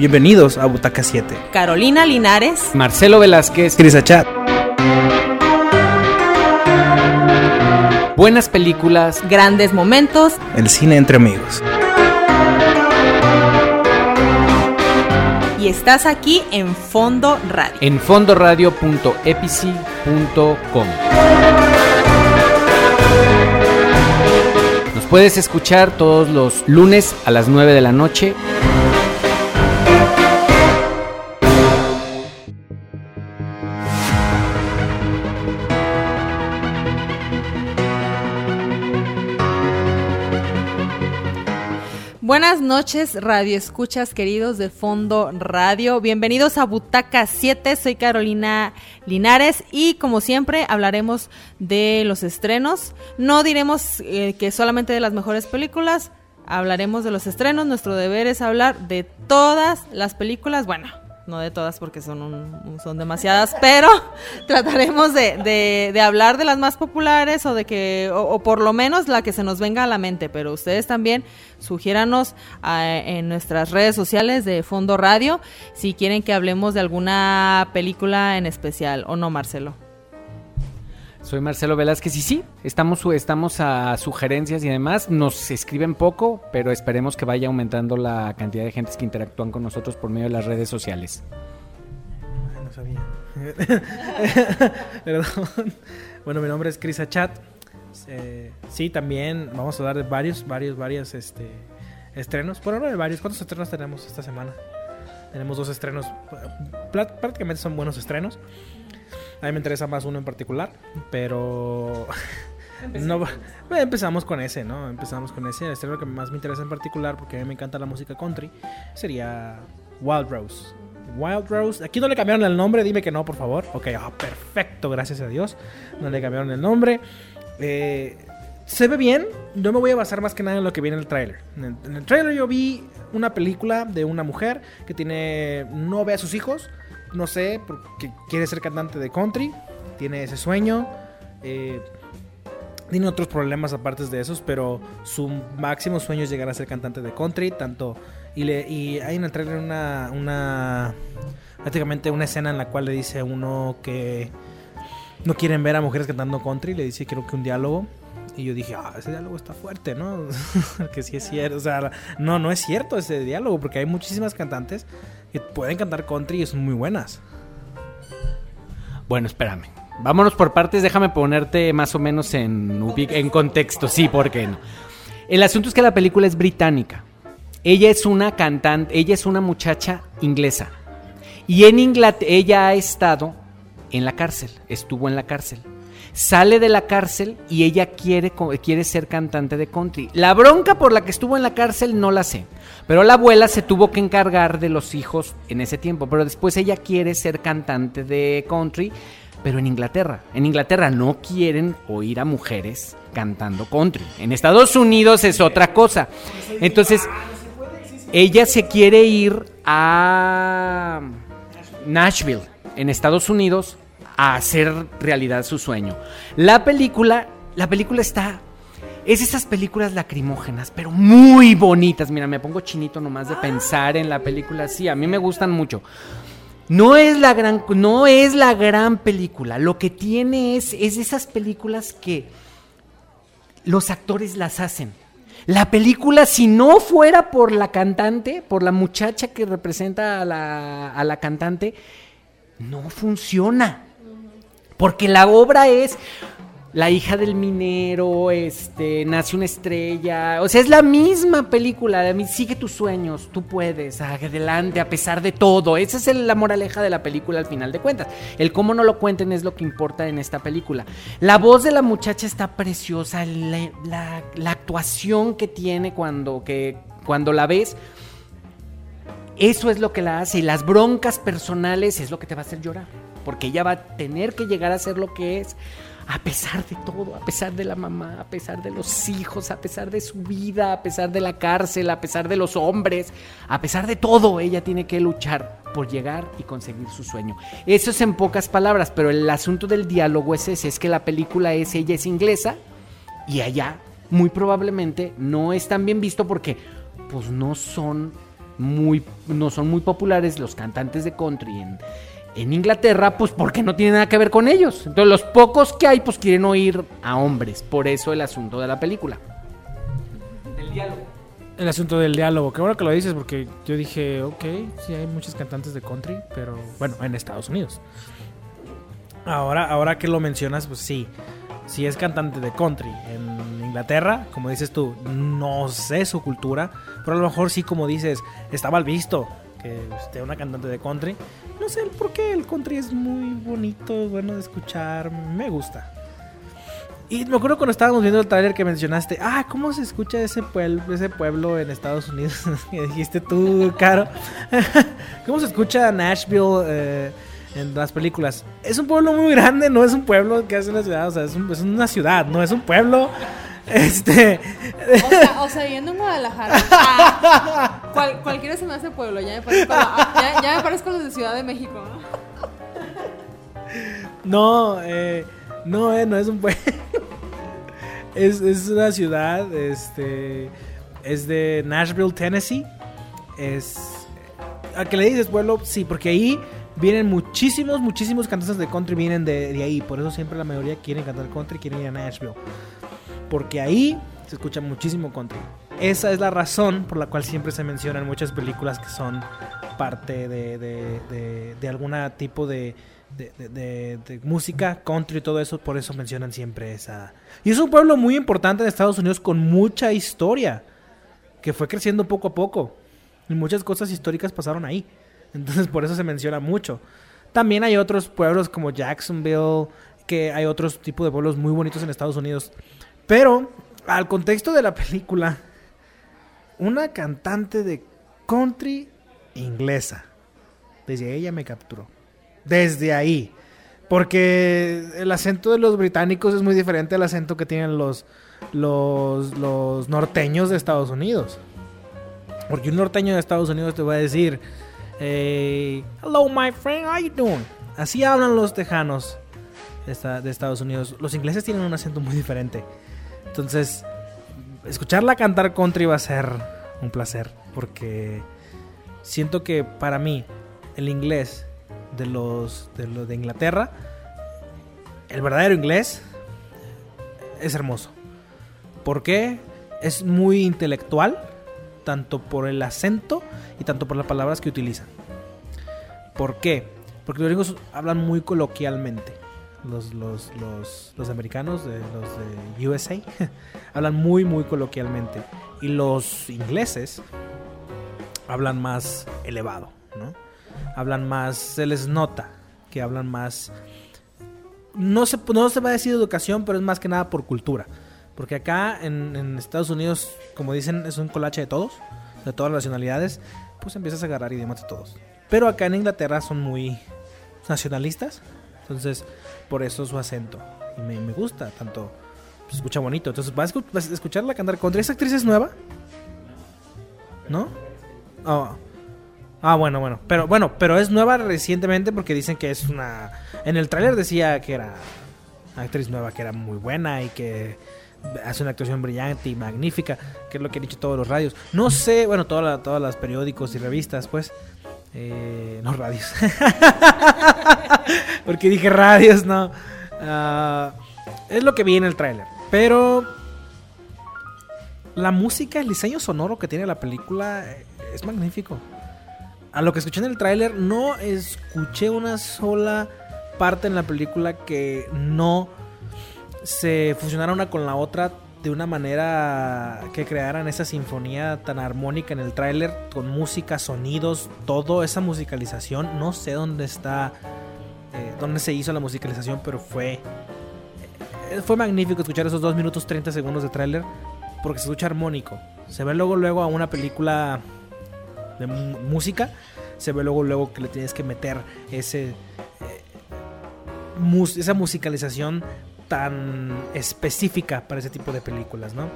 Bienvenidos a Butaca 7. Carolina Linares. Marcelo Velázquez. Cris Achat. Buenas películas. Grandes momentos. El cine entre amigos. Y estás aquí en Fondo Radio. En fondoradio.epici.com. Nos puedes escuchar todos los lunes a las 9 de la noche. Noches, radio escuchas queridos de Fondo Radio. Bienvenidos a Butaca 7. Soy Carolina Linares y como siempre hablaremos de los estrenos. No diremos eh, que solamente de las mejores películas, hablaremos de los estrenos. Nuestro deber es hablar de todas las películas. Bueno, no de todas porque son, un, son demasiadas, pero trataremos de, de, hablar de las más populares o de que, o, por lo menos la que se nos venga a la mente, pero ustedes también sugiéranos uh, en nuestras redes sociales de Fondo Radio si quieren que hablemos de alguna película en especial, ¿o no, Marcelo? Soy Marcelo Velázquez y sí, estamos, estamos a sugerencias y demás. Nos escriben poco, pero esperemos que vaya aumentando la cantidad de gentes que interactúan con nosotros por medio de las redes sociales. No sabía. Perdón. Bueno, mi nombre es Chris Achat. Eh, sí, también vamos a hablar de varios, varios, varios este, estrenos. Por ahora varios. ¿Cuántos estrenos tenemos esta semana? Tenemos dos estrenos. Prácticamente son buenos estrenos. A mí me interesa más uno en particular, pero no empezamos con ese, ¿no? Empezamos con ese. El estreno que más me interesa en particular, porque a mí me encanta la música country, sería Wild Rose. Wild Rose. Aquí no le cambiaron el nombre, dime que no, por favor. Ok, oh, perfecto, gracias a Dios. No le cambiaron el nombre. Eh, se ve bien. Yo me voy a basar más que nada en lo que viene en el tráiler. En, el, en el tráiler yo vi una película de una mujer que tiene no ve a sus hijos no sé, porque quiere ser cantante de country, tiene ese sueño, eh, tiene otros problemas aparte de esos, pero su máximo sueño es llegar a ser cantante de country, tanto, y, le, y hay en el trailer una, una, prácticamente una escena en la cual le dice uno que no quieren ver a mujeres cantando country, le dice creo que un diálogo, y yo dije, ah, ese diálogo está fuerte, ¿no? que sí es cierto. O sea, no, no es cierto ese diálogo, porque hay muchísimas cantantes que pueden cantar country y son muy buenas. Bueno, espérame. Vámonos por partes, déjame ponerte más o menos en, en contexto. Sí, ¿por qué no? El asunto es que la película es británica. Ella es una cantante, ella es una muchacha inglesa. Y en Inglaterra, ella ha estado en la cárcel, estuvo en la cárcel sale de la cárcel y ella quiere, quiere ser cantante de country. La bronca por la que estuvo en la cárcel no la sé, pero la abuela se tuvo que encargar de los hijos en ese tiempo, pero después ella quiere ser cantante de country, pero en Inglaterra. En Inglaterra no quieren oír a mujeres cantando country. En Estados Unidos es otra cosa. Entonces, ella se quiere ir a Nashville, en Estados Unidos, a hacer realidad su sueño. La película, la película está es esas películas lacrimógenas, pero muy bonitas. Mira, me pongo chinito nomás de pensar en la película. Sí, a mí me gustan mucho. No es la gran, no es la gran película. Lo que tiene es, es esas películas que los actores las hacen. La película, si no fuera por la cantante, por la muchacha que representa a la, a la cantante, no funciona. Porque la obra es la hija del minero, este, nace una estrella. O sea, es la misma película. De mí, sigue tus sueños, tú puedes, adelante, a pesar de todo. Esa es la moraleja de la película al final de cuentas. El cómo no lo cuenten es lo que importa en esta película. La voz de la muchacha está preciosa, la, actuación que tiene cuando, que, cuando la ves. Eso es lo que la hace. Y las broncas personales es lo que te va a hacer llorar porque ella va a tener que llegar a ser lo que es, a pesar de todo, a pesar de la mamá, a pesar de los hijos, a pesar de su vida, a pesar de la cárcel, a pesar de los hombres, a pesar de todo, ella tiene que luchar por llegar y conseguir su sueño. Eso es en pocas palabras, pero el asunto del diálogo es ese, es que la película es, ella es inglesa y allá muy probablemente no es tan bien visto porque pues no son muy, no son muy populares los cantantes de country en, en Inglaterra, pues porque no tiene nada que ver con ellos. Entonces los pocos que hay, pues quieren oír a hombres. Por eso el asunto de la película. El diálogo. El asunto del diálogo. Qué bueno que lo dices porque yo dije, ok, sí hay muchos cantantes de country, pero bueno, en Estados Unidos. Ahora, ahora que lo mencionas, pues sí. Si es cantante de country en Inglaterra, como dices tú, no sé su cultura, pero a lo mejor sí, como dices, está mal visto que esté una cantante de country. No sé por qué el country es muy bonito, bueno de escuchar, me gusta. Y me acuerdo cuando estábamos viendo el trailer que mencionaste, ah, ¿cómo se escucha ese pueblo, ese pueblo en Estados Unidos? que dijiste tú, Caro. ¿Cómo se escucha Nashville eh, en las películas? Es un pueblo muy grande, no es un pueblo que hace una ciudad, o sea, es, un- es una ciudad, no es un pueblo. Este. O sea, o sea, viviendo en Guadalajara. Ah, cual- cualquiera se me hace pueblo. Ya me parezco, a, ya, ya me parezco a los de Ciudad de México. ¿no? No, eh, no, eh, no es un pueblo. es, es una ciudad, este, es de Nashville, Tennessee. Es, ¿a qué le dices pueblo? Sí, porque ahí vienen muchísimos, muchísimos cantantes de country vienen de, de ahí. Por eso siempre la mayoría quieren cantar country, quieren ir a Nashville. Porque ahí se escucha muchísimo country. Esa es la razón por la cual siempre se mencionan muchas películas que son parte de, de, de, de algún tipo de, música, country y todo eso. Por eso mencionan siempre esa. Y es un pueblo muy importante en Estados Unidos con mucha historia. Que fue creciendo poco a poco. Y muchas cosas históricas pasaron ahí. Entonces por eso se menciona mucho. También hay otros pueblos como Jacksonville, que hay otros tipos de pueblos muy bonitos en Estados Unidos. Pero al contexto de la película, una cantante de country inglesa. Desde ella me capturó. Desde ahí. Porque el acento de los británicos es muy diferente al acento que tienen los, los, norteños de Estados Unidos. Porque un norteño de Estados Unidos te va a decir, eh, hello my friend, how you doing? Así hablan los tejanos de Estados Unidos. Los ingleses tienen un acento muy diferente. Entonces, escucharla cantar country va a ser un placer. Porque siento que para mí, el inglés de los de, los de Inglaterra, el verdadero inglés, es hermoso. ¿Por qué? Es muy intelectual, tanto por el acento y tanto por las palabras que utilizan. ¿Por qué? Porque los gringos hablan muy coloquialmente. Los, los, los, americanos, de, los de USA, hablan muy, muy coloquialmente. Y los ingleses hablan más elevado, ¿no? Hablan más, se les nota que hablan más... No se, no se va a decir educación, pero es más que nada por cultura. Porque acá en, en Estados Unidos, como dicen, es un colache de todos, de todas las nacionalidades, pues empiezas a agarrar idiomas de todos. Pero acá en Inglaterra son muy nacionalistas, entonces por eso su acento. Y me, me gusta, tanto se escucha bonito. Entonces vas a vas a escucharla cantar contra esa actriz es nueva, ¿no? Oh. Ah, bueno, bueno. Pero bueno, pero es nueva recientemente porque dicen que es una. En el tráiler decía que era actriz nueva, que era muy buena y que hace una actuación brillante y magnífica, que es lo que han dicho todos los radios. No sé, bueno, todas las todas periódicos y revistas, pues. Eh, no radios. porque dije radios, no. Ah, es lo que vi en el tráiler. Pero la música, el diseño sonoro que tiene la película eh, es magnífico. A lo que escuché en el tráiler, no escuché una sola parte en la película que no se fusionara una con la otra de una manera que crearan esa sinfonía tan armónica en el tráiler, con música, sonidos, todo, esa musicalización. No sé dónde está, eh, dónde se hizo la musicalización, pero fue, eh, fue magnífico escuchar esos 2 minutos 30 segundos de tráiler, porque se escucha armónico. Se ve luego, luego a una película de música, se ve luego, luego que le tienes que meter ese, eh, esa musicalización tan específica para ese tipo de películas, ¿no?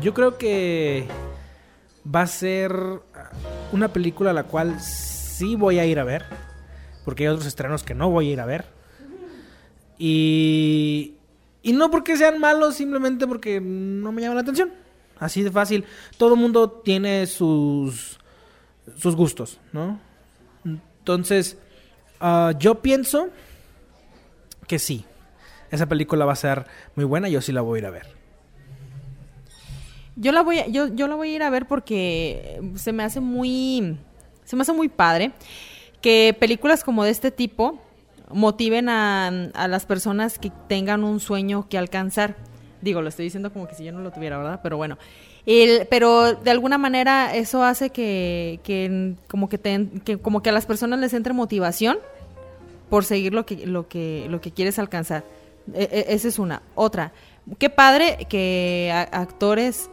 Yo creo que va a ser una película a la cual sí voy a ir a ver, porque hay otros estrenos que no voy a ir a ver. Y, y no porque sean malos, simplemente porque no me llaman la atención. Así de fácil. Todo mundo tiene sus sus gustos, ¿no? Entonces, ah, yo pienso que sí. Esa película va a ser muy buena, yo sí la voy a ir a ver. Yo la voy a, yo, yo la voy a ir a ver porque se me hace muy. Se me hace muy padre que películas como de este tipo motiven a, a las personas que tengan un sueño que alcanzar. Digo, lo estoy diciendo como que si yo no lo tuviera, ¿verdad? Pero bueno. El, pero de alguna manera eso hace que, que como que, te- que como que a las personas les entre motivación por seguir lo que, lo que, lo que quieres alcanzar. E- e- esa es una. Otra, qué padre que actores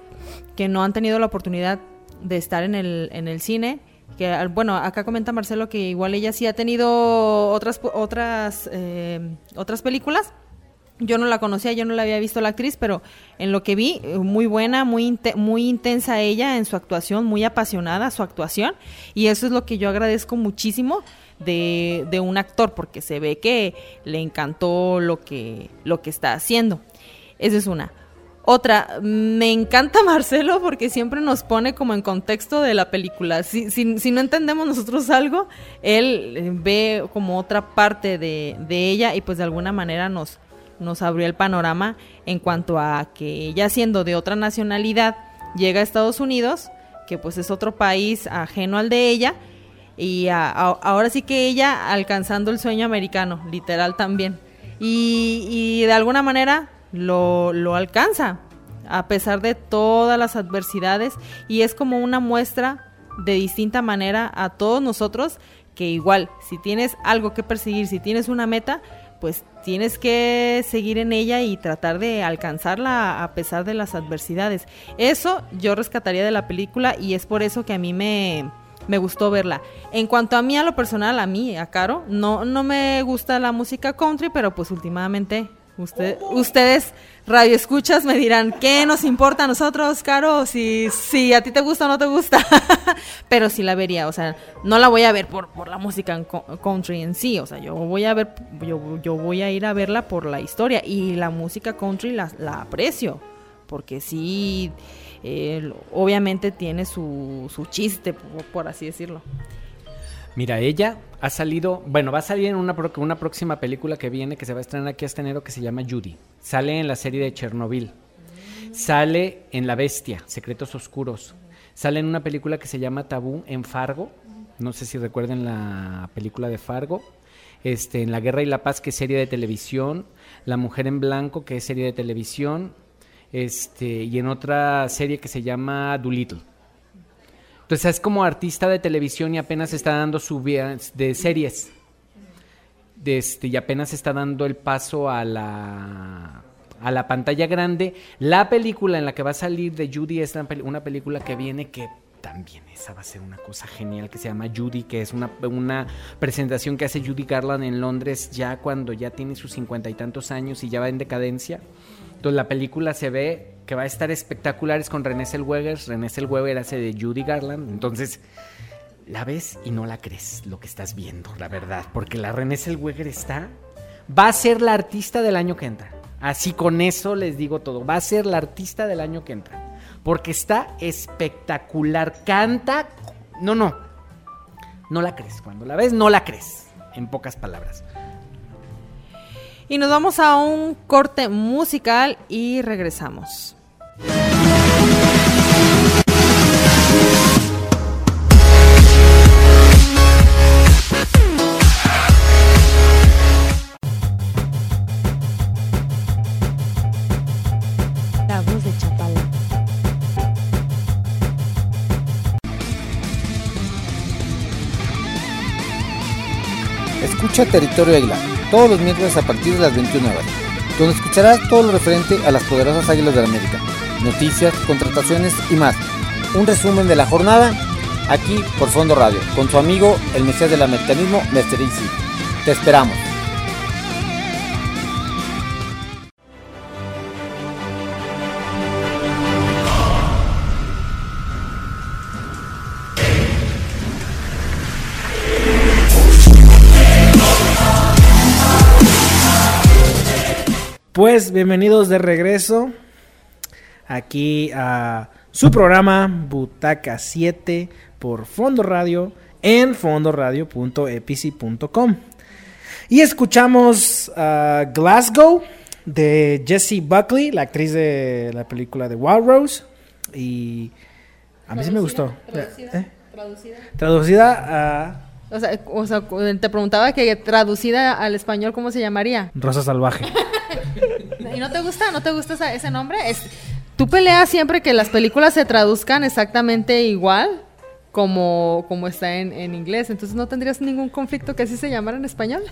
que no han tenido la oportunidad de estar en el, en el cine, que bueno, acá comenta Marcelo que igual ella sí ha tenido otras, otras, eh, otras películas. Yo no la conocía, yo no la había visto la actriz, pero en lo que vi, eh, muy buena, muy, inte- muy intensa ella en su actuación, muy apasionada su actuación, y eso es lo que yo agradezco muchísimo de, de un actor, porque se ve que le encantó lo que, lo que está haciendo. Esa es una. Otra, me encanta Marcelo porque siempre nos pone como en contexto de la película. Si, si, si no entendemos nosotros algo, él eh, ve como otra parte de, de ella y pues de alguna manera nos, nos abrió el panorama en cuanto a que ella siendo de otra nacionalidad llega a Estados Unidos, que pues es otro país ajeno al de ella, y a- ahora sí que ella alcanzando el sueño americano, literal también. Y, y de alguna manera lo, lo alcanza, a pesar de todas las adversidades, y es como una muestra de distinta manera a todos nosotros que igual, si tienes algo que perseguir, si tienes una meta, pues tienes que seguir en ella y tratar de alcanzarla a pesar de las adversidades. Eso yo rescataría de la película y es por eso que a mí me, me gustó verla. En cuanto a mí, a lo personal, a mí, a Caro, no, no me gusta la música country, pero pues últimamente usted, ustedes, radio escuchas, me dirán, ¿qué nos importa a nosotros, Caro? Si, si a ti te gusta o no te gusta. pero sí la vería, o sea, no la voy a ver por, por la música en co- country en sí, o sea, yo voy a ver, yo, yo voy a ir a verla por la historia y la música country la, la aprecio, porque sí, eh, obviamente tiene su, su chiste, por así decirlo. Mira, ella ha salido, bueno, va a salir en una, una próxima película que viene, que se va a estrenar aquí este enero, que se llama Judy. Sale en la serie de Chernobyl. Sale en La Bestia, Secretos Oscuros. Sale en una película que se llama Tabú en Fargo. No sé si recuerden la película de Fargo. Este, en La Guerra y la Paz, que es serie de televisión. La Mujer en Blanco, que es serie de televisión. Este, y en otra serie que se llama Doolittle. Entonces es como artista de televisión y apenas está dando su vía de series. Este, y apenas está dando el paso a la a la pantalla grande. La película en la que va a salir de Judy es una película que viene que también esa va a ser una cosa genial que se llama Judy, que es una, una presentación que hace Judy Garland en Londres ya cuando ya tiene sus cincuenta y tantos años y ya va en decadencia. Entonces la película se ve que va a estar espectacular, es con René Zellweger. René Zellweger hace de Judy Garland. Entonces la ves y no la crees lo que estás viendo, la verdad. Porque la René Zellweger está... Va a ser la artista del año que entra. Así con eso les digo todo. Va a ser la artista del año que entra. Porque está espectacular. Canta... No, no. No la crees. Cuando la ves, no la crees. En pocas palabras. Y nos vamos a un corte musical y regresamos. La voz de Chapala. Escucha Territorio Águila todos los miércoles a partir de las 21 horas, donde escucharás todo lo referente a las poderosas Águilas de la América, noticias, contrataciones y más. Un resumen de la jornada aquí por Fondo Radio, con su amigo el Mesías del Americanismo, Mr. Easy. Te esperamos. Pues bienvenidos de regreso aquí a su programa Butaca 7, por Fondo Radio en fondoradio.epici.com. Y escuchamos a Glasgow de Jessie Buckley, la actriz de la película de Wild Rose. Y a mí sí me gustó. Traducida. ¿Eh? Traducida. Traducida a O sea, o sea, te preguntaba que traducida al español, ¿cómo se llamaría? Rosa Salvaje. ¿Y no te gusta? ¿No te gusta esa- ese nombre? Es, ¿Tú peleas siempre que las películas se traduzcan exactamente igual como, como está en, en inglés? Entonces no tendrías ningún conflicto que así se llamara en español.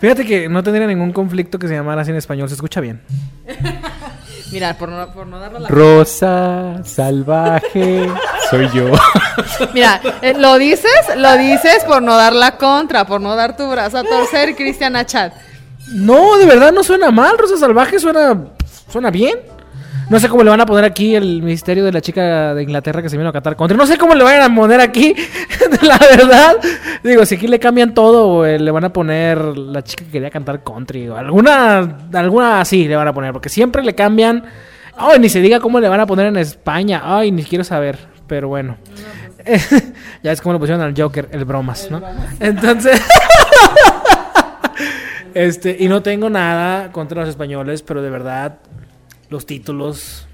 Fíjate que no tendría ningún conflicto que se llamara así en español, se escucha bien. Mira, por no, por no darlo la... Rosa, salvaje, soy yo. Mira, eh, lo dices, lo dices por no dar la contra, por no dar tu brazo a torcer, Cristian Achat. No, de verdad no suena mal, Rosa Salvaje suena suena bien. No sé cómo le van a poner aquí el misterio de la chica de Inglaterra que se vino a catar country. No sé cómo le van a poner aquí, la verdad. Digo, si aquí le cambian todo, o le van a poner la chica que quería cantar country o alguna alguna así le van a poner, porque siempre le cambian. Ay, ni se diga cómo le van a poner en España. Ay, ni quiero saber, pero bueno. ya es como le pusieron al Joker, el bromas, ¿no? Entonces, este, y no tengo nada contra los españoles, pero de verdad, los títulos,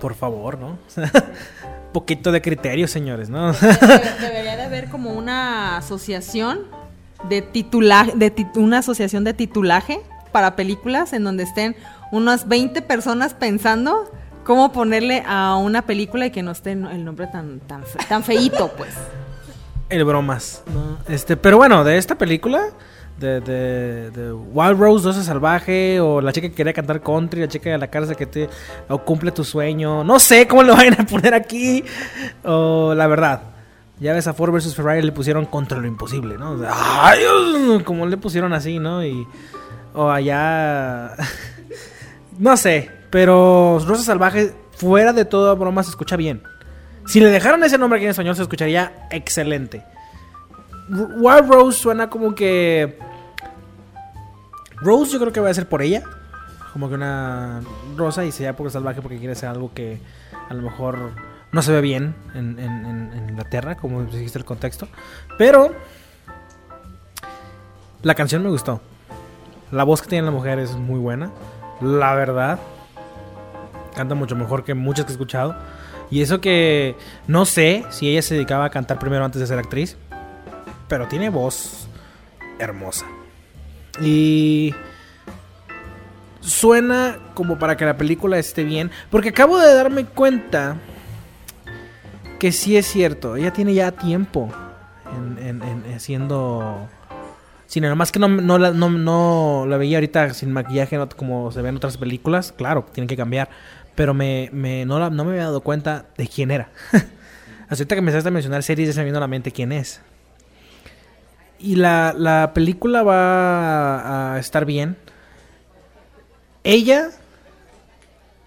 por favor, ¿no? Poquito de criterio, señores, ¿no? Debería de haber como una asociación de titulaje, de una asociación de titulaje para películas en donde estén unas 20 personas pensando cómo ponerle a una película y que no esté el nombre tan tan fe- tan feíto, pues. El bromas, ¿no? Este, pero bueno, de esta película, de, de, de Wild Rose 12 Salvaje, o la chica que quería cantar country, la chica de la cárcel que te o cumple tu sueño, no sé cómo lo vayan a poner aquí, o la verdad. Ya ves a Ford vs Ferrari le pusieron contra lo imposible, ¿no? Como le pusieron así, ¿no? Y. O allá. no sé. Pero Rosa Salvaje, fuera de toda broma, se escucha bien. Si le dejaran ese nombre aquí en español, se escucharía excelente. R- Wild Rose suena como que. Rose, yo creo que va a ser por ella. Como que una rosa y se llama porque salvaje porque quiere hacer algo que a lo mejor no se ve bien en, en- en- en Inglaterra, como dijiste el contexto. Pero la canción me gustó. La voz que tiene la mujer es muy buena. La verdad. Canta mucho mejor que muchas que he escuchado. Y eso que no sé si ella se dedicaba a cantar primero antes de ser actriz. Pero tiene voz hermosa. Y suena como para que la película esté bien. Porque acabo de darme cuenta que sí es cierto. Ella tiene ya tiempo en, en- cine. Nomás que no, no, la, no, no la veía ahorita sin maquillaje como se ven en otras películas. Claro, tienen que cambiar. Pero me, me- no, la- no me había dado cuenta de quién era. Hasta ahorita que me empezaste a mencionar series, ya se me vino a la mente quién es. Y la, la película va a estar bien. Ella,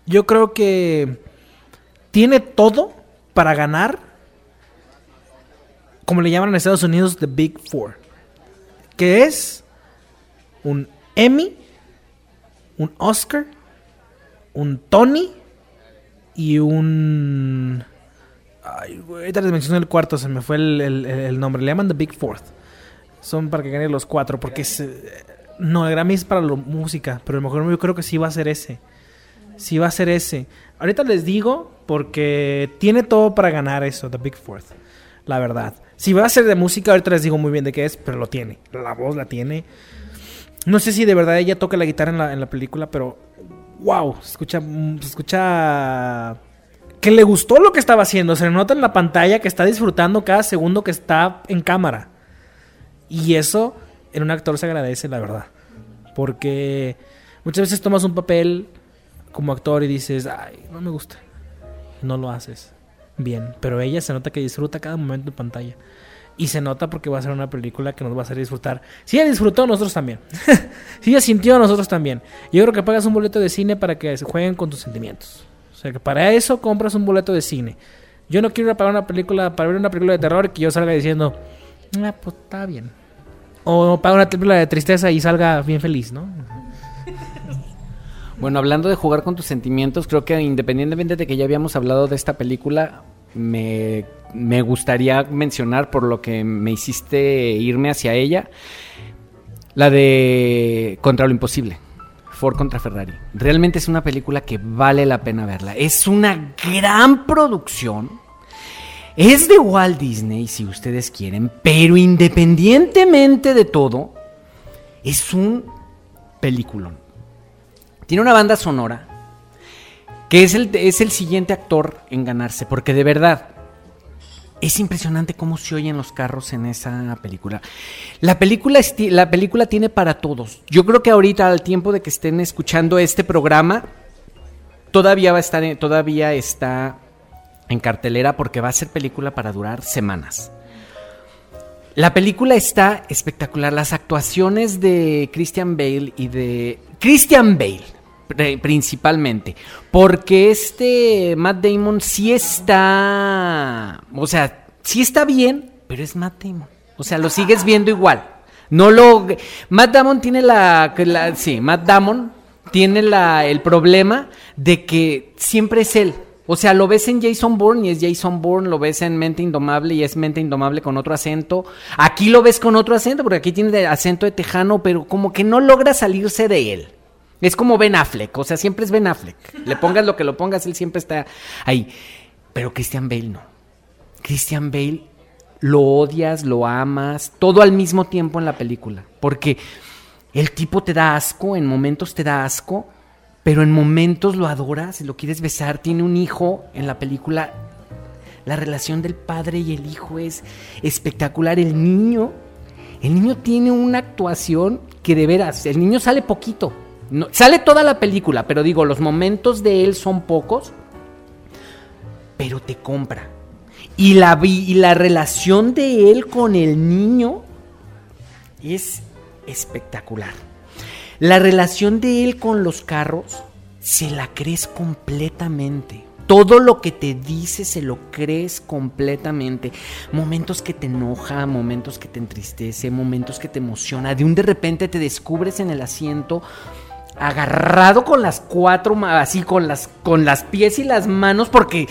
yo creo que tiene todo para ganar, como le llaman en Estados Unidos, The Big Four. Que es un Emmy, un Oscar, un Tony y un... Ay, ahorita les mencioné el cuarto, se me fue el- el- el nombre. Le llaman The Big Fourth. Son para que gane los cuatro, porque No, el Grammy es para la música, pero lo mejor yo creo que sí va a ser ese. Sí va a ser ese. Ahorita les digo, porque tiene todo para ganar eso, The Big Fourth. La verdad. Si va a ser de música, ahorita les digo muy bien de qué es, pero lo tiene. La voz la tiene. No sé si de verdad ella toca la guitarra en la, en la película, pero wow, se escucha, se escucha que le gustó lo que estaba haciendo. Se le nota en la pantalla que está disfrutando cada segundo que está en cámara. Y eso en un actor se agradece, la verdad. Porque muchas veces tomas un papel como actor y dices, ay, no me gusta. No lo haces bien. Pero ella se nota que disfruta cada momento en pantalla. Y se nota porque va a ser una película que nos va a hacer disfrutar. Si ella disfrutó, nosotros también. si ella sintió, nosotros también. Yo creo que pagas un boleto de cine para que jueguen con tus sentimientos. O sea, que para eso compras un boleto de cine. Yo no quiero ir a pagar una película para ver una película de terror y que yo salga diciendo, ah, pues está bien. O pagar una película de tristeza y salga bien feliz, ¿no? Bueno, hablando de jugar con tus sentimientos, creo que independientemente de que ya habíamos hablado de esta película, me, me gustaría mencionar por lo que me hiciste irme hacia ella. La de Contra lo Imposible. Ford contra Ferrari. Realmente es una película que vale la pena verla. Es una gran producción. Es de Walt Disney, si ustedes quieren, pero independientemente de todo, es un peliculón. Tiene una banda sonora que es el, es el siguiente actor en ganarse, porque de verdad, es impresionante cómo se oyen los carros en esa película. La película, la película tiene para todos. Yo creo que ahorita, al tiempo de que estén escuchando este programa, todavía va a estar, todavía está en cartelera porque va a ser película para durar semanas. La película está espectacular. Las actuaciones de Christian Bale y de Christian Bale pri- principalmente, porque este Matt Damon sí está, o sea, sí está bien, pero es Matt Damon. O sea, lo sigues viendo igual. No lo Matt Damon tiene la- sí, Matt Damon tiene la el problema de que siempre es él. O sea, lo ves en Jason Bourne y es Jason Bourne, lo ves en Mente Indomable y es Mente Indomable con otro acento. Aquí lo ves con otro acento, porque aquí tiene acento de tejano, pero como que no logra salirse de él. Es como Ben Affleck, o sea, siempre es Ben Affleck. Le pongas lo que lo pongas, él siempre está ahí. Pero Christian Bale no. Christian Bale lo odias, lo amas, todo al mismo tiempo en la película. Porque el tipo te da asco, en momentos te da asco, pero en momentos lo adoras lo quieres besar. Tiene un hijo en la película. La relación del padre y el hijo es espectacular. El niño, el niño tiene una actuación que de veras, el niño sale poquito. No, sale toda la película, pero digo, los momentos de él son pocos, pero te compra. Y la, y la relación de él con el niño es espectacular. La relación de él con los carros se la crees completamente. Todo lo que te dice se lo crees completamente. Momentos que te enoja, momentos que te entristece, momentos que te emociona. De un de repente te descubres en el asiento agarrado con las cuatro, así con las, con las pies y las manos, porque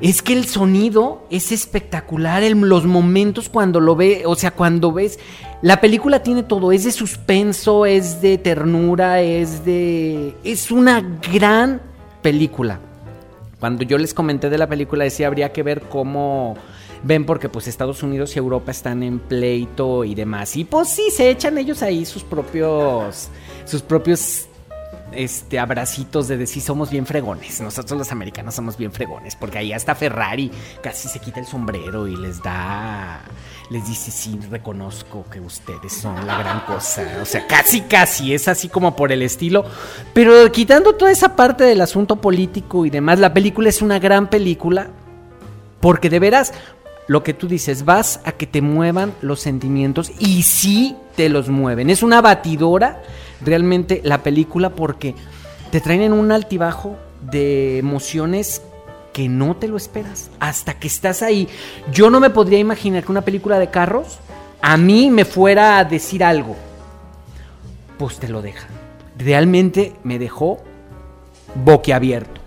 es que el sonido es espectacular, el- los momentos cuando lo ve, o sea, cuando ves, la película tiene todo, es de suspenso, es de ternura, es de, es una gran película. Cuando yo les comenté de la película decía habría que ver cómo ven porque pues Estados Unidos y Europa están en pleito y demás. Y pues sí, se echan ellos ahí sus propios sus propios este abracitos de decir somos bien fregones. Nosotros los americanos somos bien fregones porque ahí hasta Ferrari casi se quita el sombrero y les da les dice sí, reconozco que ustedes son la gran cosa. O sea, casi casi es así como por el estilo, pero quitando toda esa parte del asunto político y demás, la película es una gran película porque de veras lo que tú dices, vas a que te muevan los sentimientos y sí te los mueven. Es una batidora realmente la película porque te traen en un altibajo de emociones que no te lo esperas hasta que estás ahí. Yo no me podría imaginar que una película de carros a mí me fuera a decir algo. Pues te lo deja. Realmente me dejó boquiabierto.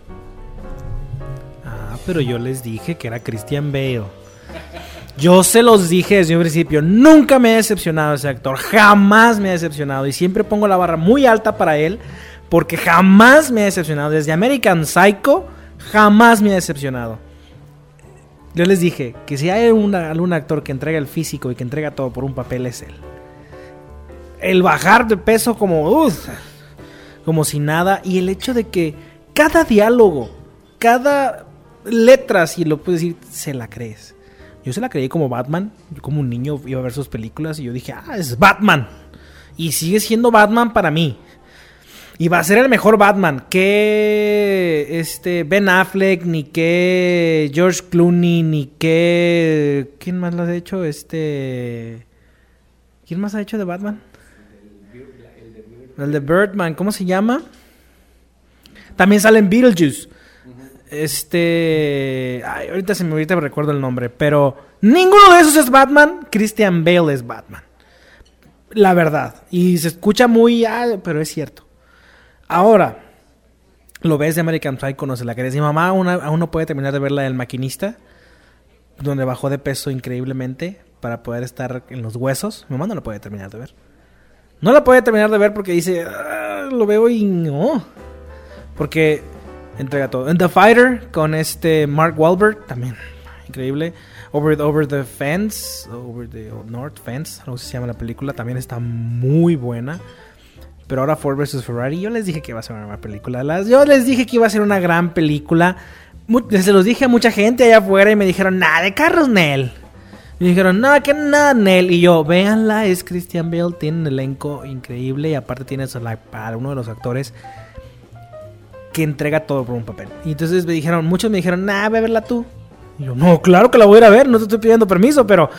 Ah, pero yo les dije que era Christian Bale. Yo se los dije desde un principio. Nunca me ha decepcionado ese actor. Jamás me ha decepcionado. Y siempre pongo la barra muy alta para él. Porque jamás me ha decepcionado. Desde American Psycho, jamás me ha decepcionado. Yo les dije que si hay algún actor que entrega el físico y que entrega todo por un papel, es él. El bajar de peso como... uf, como si nada. Y el hecho de que cada diálogo, cada letra, si lo puedes decir, se la crees. Yo se la creí como Batman. Yo como un niño iba a ver sus películas y yo dije, ah, es Batman. Y sigue siendo Batman para mí. Y va a ser el mejor Batman que este Ben Affleck, ni que George Clooney, ni que... ¿Quién más lo ha hecho? Este... ¿Quién más ha hecho de Batman? El de Birdman, ¿cómo se llama? También sale en Beetlejuice. Este. Ay, ahorita se me ahorita me recuerdo el nombre. Pero ninguno de esos es Batman. Christian Bale es Batman. La verdad. Y se escucha muy. ah, pero es cierto. Ahora. lo ves de American Psycho, no se la querés. Mi mamá aún, aún no puede terminar de ver la del maquinista, donde bajó de peso increíblemente para poder estar en los huesos. Mi mamá no la puede terminar de ver. No la puede terminar de ver porque dice, "Ah, lo veo y no. Porque entrega todo. En The Fighter con este Mark Wahlberg, también increíble. Over, over the Fence, Over the North Fence, no sé si se llama la película, también está muy buena. Pero ahora Ford vs Ferrari, yo les dije que iba a ser una buena película. Las, yo les dije que iba a ser una gran película. Se los dije a mucha gente allá afuera y me dijeron, nada de carros, Nel. Y dijeron, no, que nada, Nel. Y yo, véanla, es Christian Bale, tiene un elenco increíble y aparte tiene a uno de los actores que entrega todo por un papel. Y entonces me dijeron, muchos me dijeron, nah, ve a verla tú. Y yo, no, claro que la voy a ir a ver, no te estoy pidiendo permiso, pero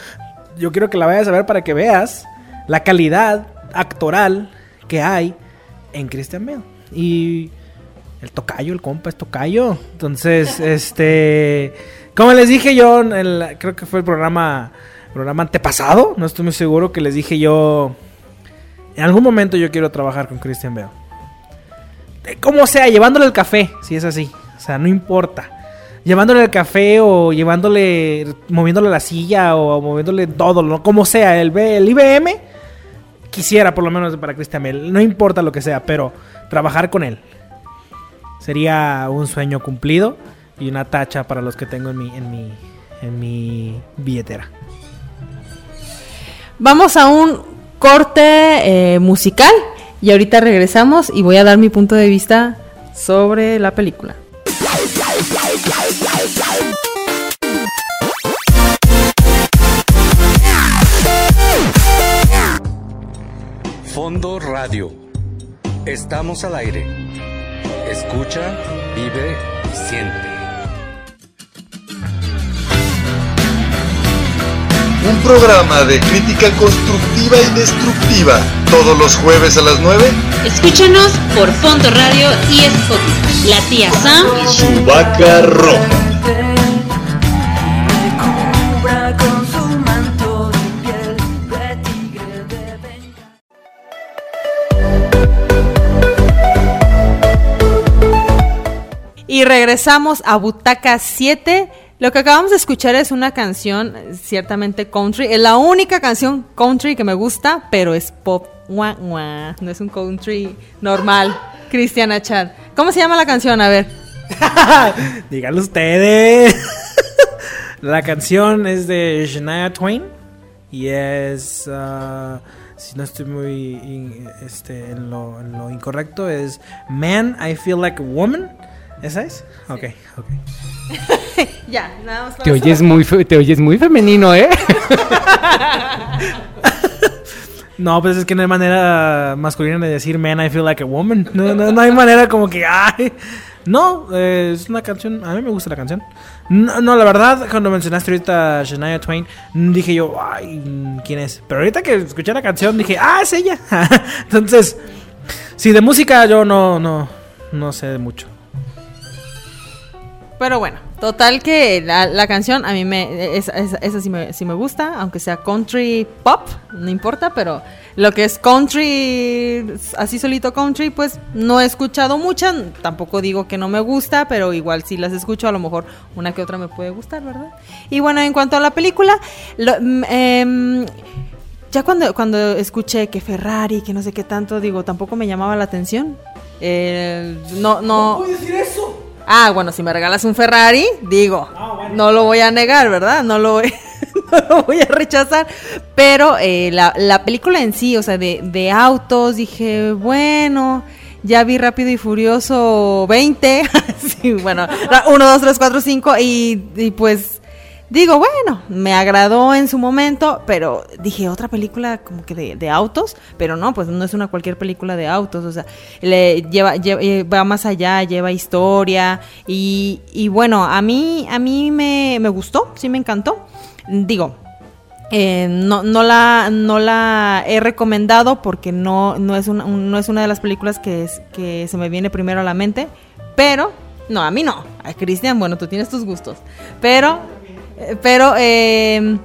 yo quiero que la vayas a ver para que veas la calidad actoral que hay en Christian Bale. Y el tocayo, el compa es tocayo. Entonces, este, como les dije yo, en el- creo que fue el programa, programa antepasado, no estoy muy seguro, que les dije yo, en algún momento yo quiero trabajar con Christian Bale. Eh, Como sea, llevándole el café, si es así. O sea, no importa. Llevándole el café o llevándole, moviéndole la silla o moviéndole todo, ¿no? como sea, el, el IBM, quisiera por lo menos para Christian Bale. No importa lo que sea, pero trabajar con él. Sería un sueño cumplido y una tacha para los que tengo en mi, en mi, en mi billetera. Vamos a un corte eh, musical y ahorita regresamos y voy a dar mi punto de vista sobre la película. Fondo Radio. Estamos al aire. Escucha, vive y siente. Un programa de crítica constructiva y destructiva. Todos los jueves a las 9. Escúchanos por Fondo Radio y Spotify. La tía Sam Y su vaca roja. Y regresamos a Butaca 7. Lo que acabamos de escuchar es una canción ciertamente country. Es la única canción country que me gusta, pero es pop. No es un country normal. Cristiana Chad. ¿Cómo se llama la canción? A ver. Díganlo ustedes. La canción es de Shania Twain y es, ah, si no estoy muy este, en lo incorrecto, es Man, I Feel Like a Woman. ¿Esa es? Ok, ok. Ya, nada más. Te oyes muy, fe- te oyes muy femenino, ¿eh? No, pues es que no hay manera masculina de decir Man, I Feel Like a Woman. No, no, no hay manera como que, ay. No, eh, es una canción, a mí me gusta la canción. No, no, la verdad, cuando mencionaste ahorita a Shania Twain, dije yo, ay, ¿quién es? Pero ahorita que escuché la canción dije, ah, es ella. Entonces, sí, de música yo no, no, no sé mucho. Pero bueno, total que la, la canción a mí me esa, esa- esa sí, me, sí me gusta, aunque sea country pop, no importa, pero lo que es country, así solito country, pues no he escuchado muchas, tampoco digo que no me gusta, pero igual si las escucho a lo mejor una que otra me puede gustar, ¿verdad? Y bueno, en cuanto a la película, lo- mm, em, ya cuando, cuando escuché que Ferrari, que no sé qué tanto, digo, tampoco me llamaba la atención. Eh, no, no. decir eso? Ah, bueno, si me regalas un Ferrari, digo, no lo voy a negar, ¿verdad? No lo voy, no lo voy a rechazar. Pero eh, la, la película en sí, o sea, de, de autos, dije, bueno, ya vi Rápido y Furioso 20. sí, bueno, 1, 2, 3, 4, 5. Y, y pues digo, bueno, me agradó en su momento, pero dije, otra película como que de, de autos, pero no, pues no es una cualquier película de autos, o sea, le lleva, lleva- eh, va más allá, lleva historia y, y bueno, a mí, a mí me, me gustó, sí me encantó. Digo, eh, no, no, la, no la he recomendado porque no, no, es una, un- no es una de las películas que, es- que se me viene primero a la mente. Pero, no, a mí no. A Cristian, bueno, tú tienes tus gustos. Pero, pero eh,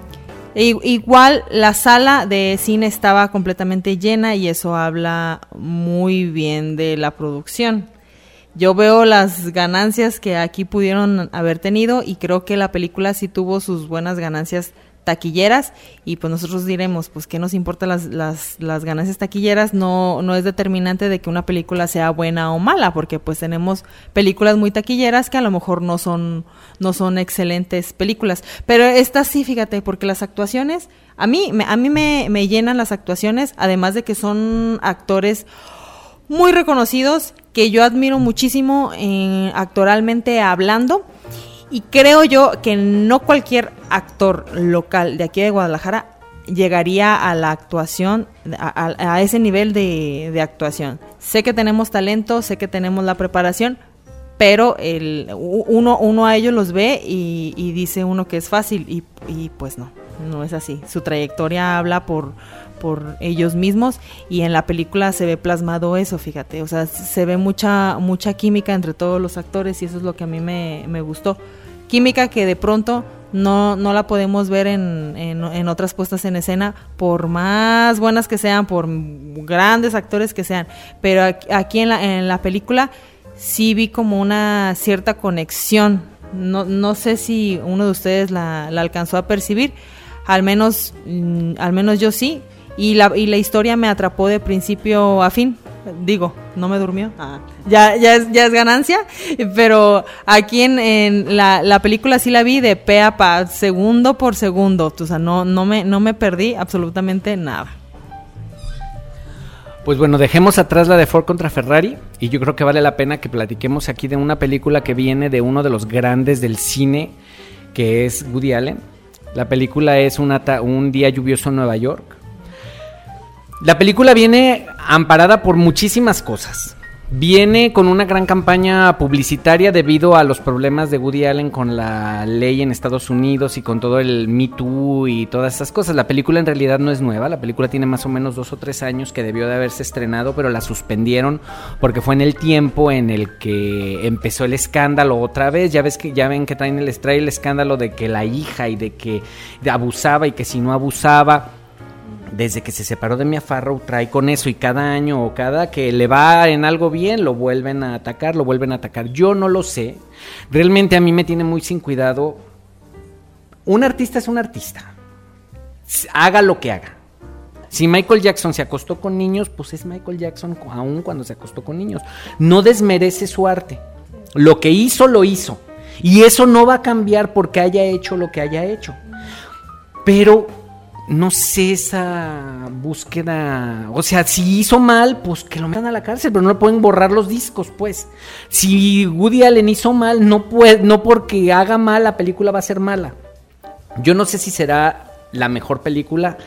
igual la sala de cine estaba completamente llena y eso habla muy bien de la producción. yo veo las ganancias que aquí pudieron haber tenido y creo que la película sí tuvo sus buenas ganancias taquilleras y pues nosotros diremos pues qué nos importa las, las, las ganancias taquilleras no, no es determinante de que una película sea buena o mala porque pues tenemos películas muy taquilleras que a lo mejor no son no son excelentes películas. Pero esta sí fíjate porque las actuaciones a mí me, a mí me, me llenan las actuaciones además de que son actores muy reconocidos que yo admiro muchísimo eh, actoralmente hablando y creo yo que no cualquier actor local de aquí de Guadalajara llegaría a la actuación, a, a- a ese nivel de, de actuación. Sé que tenemos talento, sé que tenemos la preparación, pero el, uno, uno a ellos los ve y, y dice uno que es fácil y, y pues no, no es así. Su trayectoria habla por, por ellos mismos y en la película se ve plasmado eso, fíjate, o sea, se ve mucha, mucha química entre todos los actores y eso es lo que a mí me, me gustó. Química que de pronto no, no la podemos ver en, en, otras puestas en escena, por más buenas que sean, por grandes actores que sean, pero aquí, aquí en, la, en la película sí vi como una cierta conexión. No, no sé si uno de ustedes la, la alcanzó a percibir, al menos, mm, al menos yo sí, y la, y la historia me atrapó de principio a fin. Digo, no me durmió. Ah, ya, ya, es, ya es ganancia, pero aquí en, en la, la película sí la vi de pe a pa, segundo por segundo. O sea, no, no, me, no me perdí absolutamente nada. Pues bueno, dejemos atrás la de Ford contra Ferrari y yo creo que vale la pena que platiquemos aquí de una película que viene de uno de los grandes del cine, que es Woody Allen. La película es una un día lluvioso en Nueva York. La película viene amparada por muchísimas cosas. Viene con una gran campaña publicitaria debido a los problemas de Woody Allen con la ley en Estados Unidos y con todo el Me Too y todas esas cosas. La película en realidad no es nueva, la película tiene más o menos dos o tres años que debió de haberse estrenado, pero la suspendieron porque fue en el tiempo en el que empezó el escándalo otra vez. Ya ves que ya ven que traen el, trae el escándalo de que la hija y de que abusaba y que si no abusaba desde que se separó de Mia Farrow trae con eso y cada año o cada que le va en algo bien lo vuelven a atacar, lo vuelven a atacar. Yo no lo sé. Realmente a mí me tiene muy sin cuidado. Un artista es un artista. Haga lo que haga. Si Michael Jackson se acostó con niños, pues es Michael Jackson aún cuando se acostó con niños. No desmerece su arte. Lo que hizo, lo hizo. Y eso no va a cambiar porque haya hecho lo que haya hecho. Pero no sé esa búsqueda. O sea, si hizo mal, pues que lo metan a la cárcel, pero no le pueden borrar los discos, pues. Si Woody Allen hizo mal, no puede, no porque haga mal la película va a ser mala. Yo no sé si será la mejor película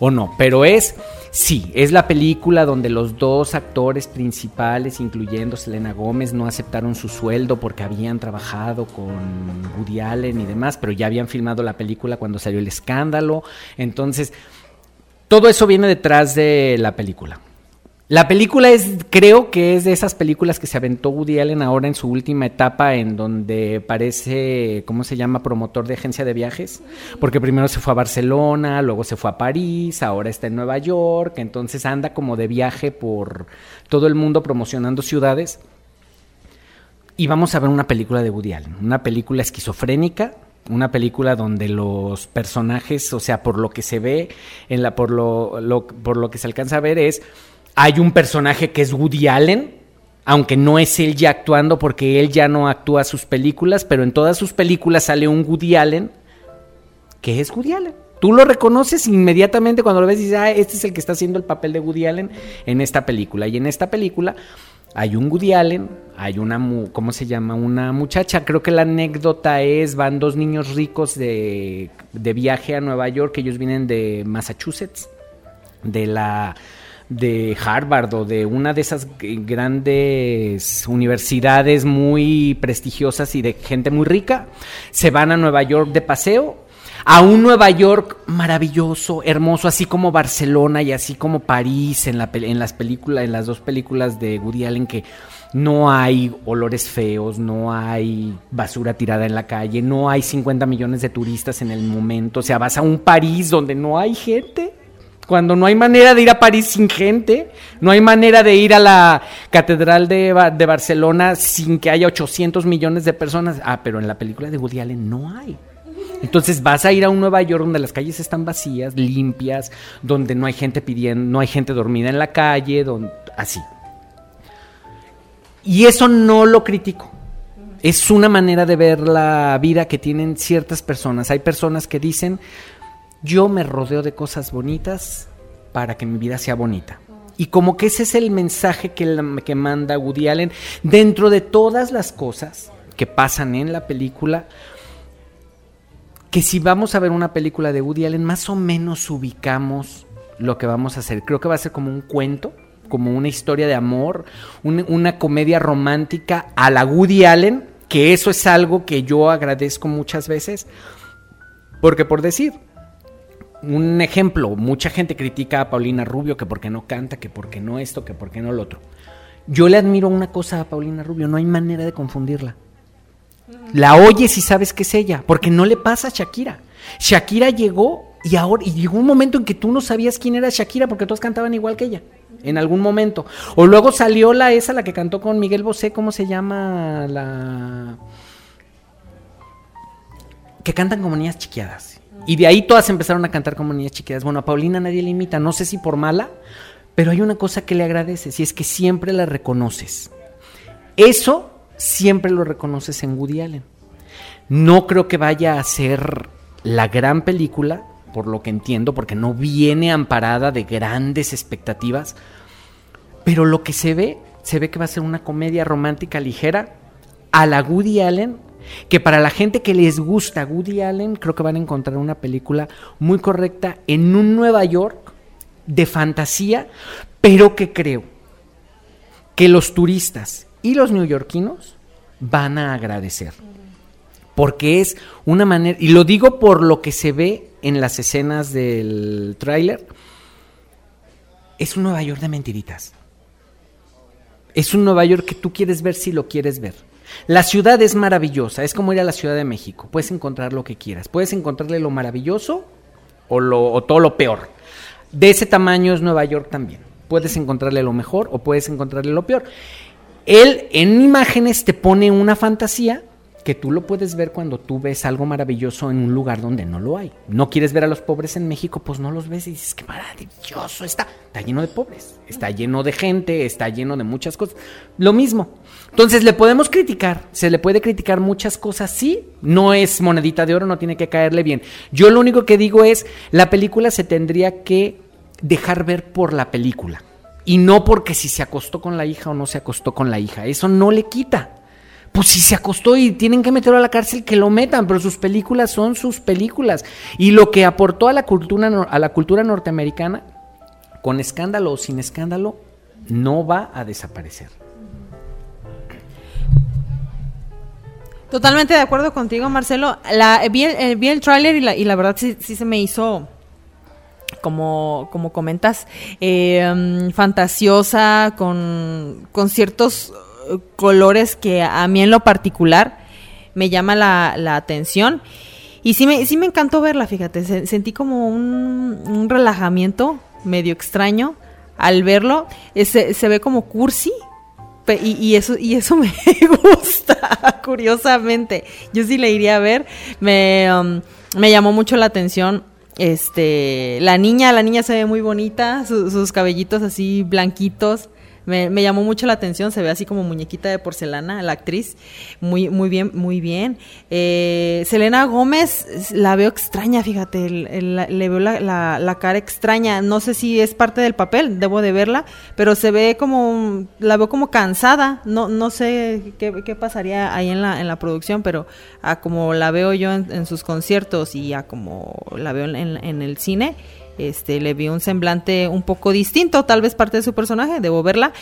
o no, pero es, sí, es la película donde los dos actores principales, incluyendo Selena Gómez, no aceptaron su sueldo porque habían trabajado con Woody Allen y demás, pero ya habían filmado la película cuando salió el escándalo. Entonces, todo eso viene detrás de la película. La película es, creo que es de esas películas que se aventó Woody Allen ahora en su última etapa, en donde parece, ¿cómo se llama? Promotor de agencia de viajes. Porque primero se fue a Barcelona, luego se fue a París, ahora está en Nueva York, entonces anda como de viaje por todo el mundo promocionando ciudades. Y vamos a ver una película de Woody Allen, una película esquizofrénica, una película donde los personajes, o sea, por lo que se ve, en la, por, lo, lo- por lo que se alcanza a ver es, hay un personaje que es Woody Allen, aunque no es él ya actuando porque él ya no actúa sus películas, pero en todas sus películas sale un Woody Allen que es Woody Allen. Tú lo reconoces inmediatamente cuando lo ves y dices, ah, este es el que está haciendo el papel de Woody Allen en esta película. Y en esta película hay un Woody Allen, hay una, ¿cómo se llama? Una muchacha. Creo que la anécdota es, van dos niños ricos de, de viaje a Nueva York, ellos vienen de Massachusetts, de la de Harvard o de una de esas grandes universidades muy prestigiosas y de gente muy rica, se van a Nueva York de paseo, a un Nueva York maravilloso, hermoso, así como Barcelona y así como París en, la, en las películas, en las dos películas de Woody Allen que no hay olores feos, no hay basura tirada en la calle, no hay 50 millones de turistas en el momento, o sea, vas a un París donde no hay gente cuando no hay manera de ir a París sin gente, no hay manera de ir a la Catedral de, de Barcelona sin que haya 800 millones de personas. Ah, pero en la película de Woody Allen no hay. Entonces vas a ir a un Nueva York donde las calles están vacías, limpias, donde no hay gente pidiendo, no hay gente dormida en la calle, así. Y eso no lo critico. Es una manera de ver la vida que tienen ciertas personas. Hay personas que dicen, yo me rodeo de cosas bonitas para que mi vida sea bonita. Y como que ese es el mensaje que, que manda Woody Allen dentro de todas las cosas que pasan en la película. Que si vamos a ver una película de Woody Allen, más o menos ubicamos lo que vamos a hacer. Creo que va a ser como un cuento, como una historia de amor, un- una comedia romántica a la Woody Allen, que eso es algo que yo agradezco muchas veces. Porque por decir, un ejemplo, mucha gente critica a Paulina Rubio que porque no canta, que porque no esto, que porque no lo otro. Yo le admiro una cosa a Paulina Rubio, no hay manera de confundirla. La oyes y sabes que es ella, porque no le pasa a Shakira. Shakira llegó y ahora y llegó un momento en que tú no sabías quién era Shakira porque todos cantaban igual que ella en algún momento. O luego salió la esa la que cantó con Miguel Bosé, ¿cómo se llama la que cantan como niñas chiquiadas? Y de ahí todas empezaron a cantar como niñas chiquiadas. Bueno, a Paulina nadie le imita, no sé si por mala, pero hay una cosa que le agradeces y es que siempre la reconoces. Eso siempre lo reconoces en Woody Allen. No creo que vaya a ser la gran película, por lo que entiendo, porque no viene amparada de grandes expectativas, pero lo que se ve, se ve que va a ser una comedia romántica ligera a la Woody Allen, que para la gente que les gusta Woody Allen, creo que van a encontrar una película muy correcta en un Nueva York de fantasía, pero que creo que los turistas y los neoyorquinos van a agradecer. Porque es una manera, y lo digo por lo que se ve en las escenas del tráiler, es un Nueva York de mentiritas. Es un Nueva York que tú quieres ver si lo quieres ver. La ciudad es maravillosa, es como ir a la Ciudad de México. Puedes encontrar lo que quieras. Puedes encontrarle lo maravilloso o, lo, o todo lo peor. De ese tamaño es Nueva York también. Puedes encontrarle lo mejor o puedes encontrarle lo peor. Él en imágenes te pone una fantasía que tú lo puedes ver cuando tú ves algo maravilloso en un lugar donde no lo hay. No quieres ver a los pobres en México, pues no los ves y dices, qué maravilloso está. Está lleno de pobres, está lleno de gente, está lleno de muchas cosas. Lo mismo. Entonces le podemos criticar, se le puede criticar muchas cosas, sí, no es monedita de oro, no tiene que caerle bien. Yo lo único que digo es, la película se tendría que dejar ver por la película. Y no porque si se acostó con la hija o no se acostó con la hija. Eso no le quita. Pues si se acostó y tienen que meterlo a la cárcel, que lo metan, pero sus películas son sus películas. Y lo que aportó a la cultura, a la cultura norteamericana, con escándalo o sin escándalo, no va a desaparecer. Totalmente de acuerdo contigo, Marcelo. La, vi, el, eh, vi tráiler y la, verdad sí, se me hizo, como, como comentas, eh, mm, fantasiosa, con, con ciertos eh, colores que a mí en lo particular me llama la, la atención. Y sí me, sí me encantó verla, fíjate, se- sentí como un, un relajamiento medio extraño al verlo. Eh, se, se ve como cursi, Y, eso y eso me gusta, curiosamente. Yo sí le iría a ver. Me, um, me llamó mucho la atención. Este, la niña, la niña se ve muy bonita, su- sus cabellitos así blanquitos. Me, me llamó mucho la atención, se ve así como muñequita de porcelana, la actriz. Muy, muy bien, muy bien. Eh, Selena Gómez, la veo extraña, fíjate, el- la- le veo la, la- cara extraña. No sé si es parte del papel, debo de verla, pero se ve como, la veo como cansada. No, no sé qué, pasaría ahí en la, en la producción, pero a como la veo yo en, en sus conciertos y a como la veo en- en el cine, este, le vi un semblante un poco distinto, tal vez parte de su personaje, debo verla.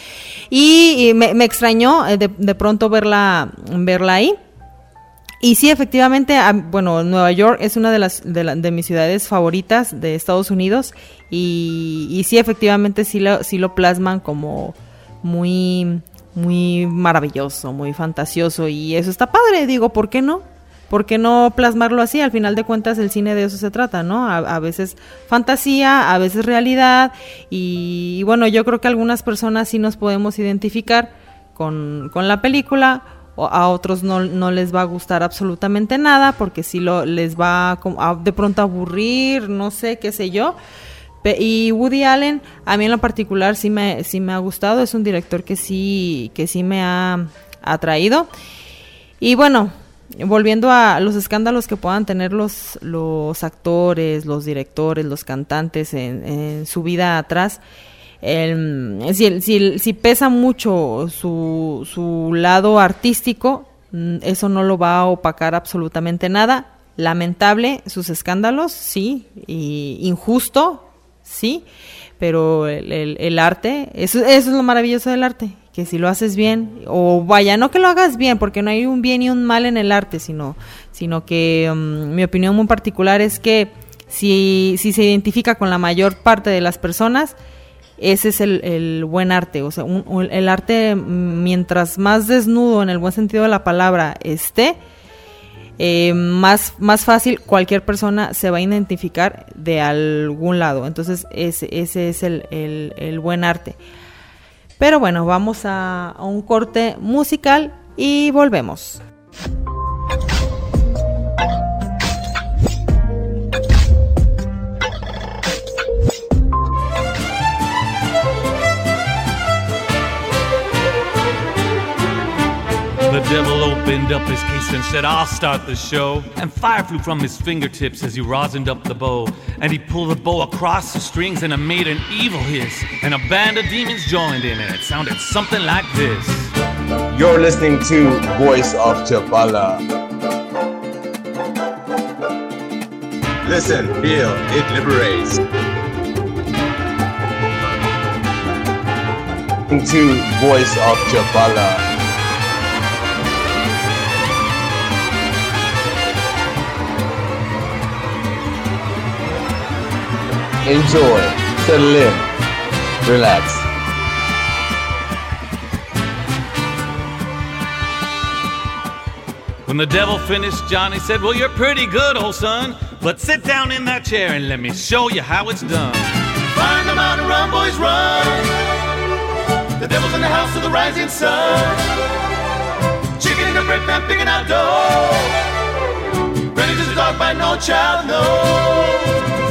Y, me, extrañó eh, de, de pronto verla, verla ahí. Y sí, efectivamente, ah, bueno, Nueva York es una de las de, la- de mis ciudades favoritas de Estados Unidos y, y sí, efectivamente, sí lo, sí lo plasman como muy, muy maravilloso, muy fantasioso y eso está padre, digo, ¿por qué no? ¿Por qué no plasmarlo así? Al final de cuentas el cine de eso se trata, ¿no? A, veces fantasía, a veces realidad y, bueno, yo creo que algunas personas sí nos podemos identificar con, con la película, a otros no, no les va a gustar absolutamente nada porque sí lo, les va a a- de pronto aburrir, no sé, qué sé yo. Y Woody Allen, a mí en lo particular sí me, sí me ha gustado, es un director que sí, que sí me ha atraído. Y bueno, volviendo a los escándalos que puedan tener los, los actores, los directores, los cantantes en, en su vida atrás, el- si, si, si pesa mucho su, su lado artístico, mm, eso no lo va a opacar absolutamente nada. Lamentable sus escándalos, sí, y injusto, sí, pero el, el- el arte, eso, eso es lo maravilloso del arte, que si lo haces bien, o vaya, no que lo hagas bien, porque no hay un bien y un mal en el arte, sino, sino que mm, mi opinión muy particular es que si, si se identifica con la mayor parte de las personas, ese es el, el buen arte. O sea, un- el arte, mm, mientras más desnudo en el buen sentido de la palabra esté, eh, más, más fácil cualquier persona se va a identificar de algún lado. Entonces, ese, ese es el, el- el buen arte. Pero bueno, vamos a, un corte musical y volvemos. The devil opened up his case and said, I'll start the show. And fire flew from his fingertips as he rosined up the bow. And he pulled the bow across the strings and it made an evil hiss. And a band of demons joined in and it sounded something like this. You're listening to Voice of Chapala. Listen, feel, it liberates. To Voice of Chapala. Enjoy, settle in, relax. When the devil finished, Johnny said, Well, you're pretty good, old son. But sit down in that chair and let me show you how it's done. Find the mountain, run, boys, run. The devil's in the house of the rising sun. Chicken in the bread pan, picking out dough. Ready to the dark by no child, no.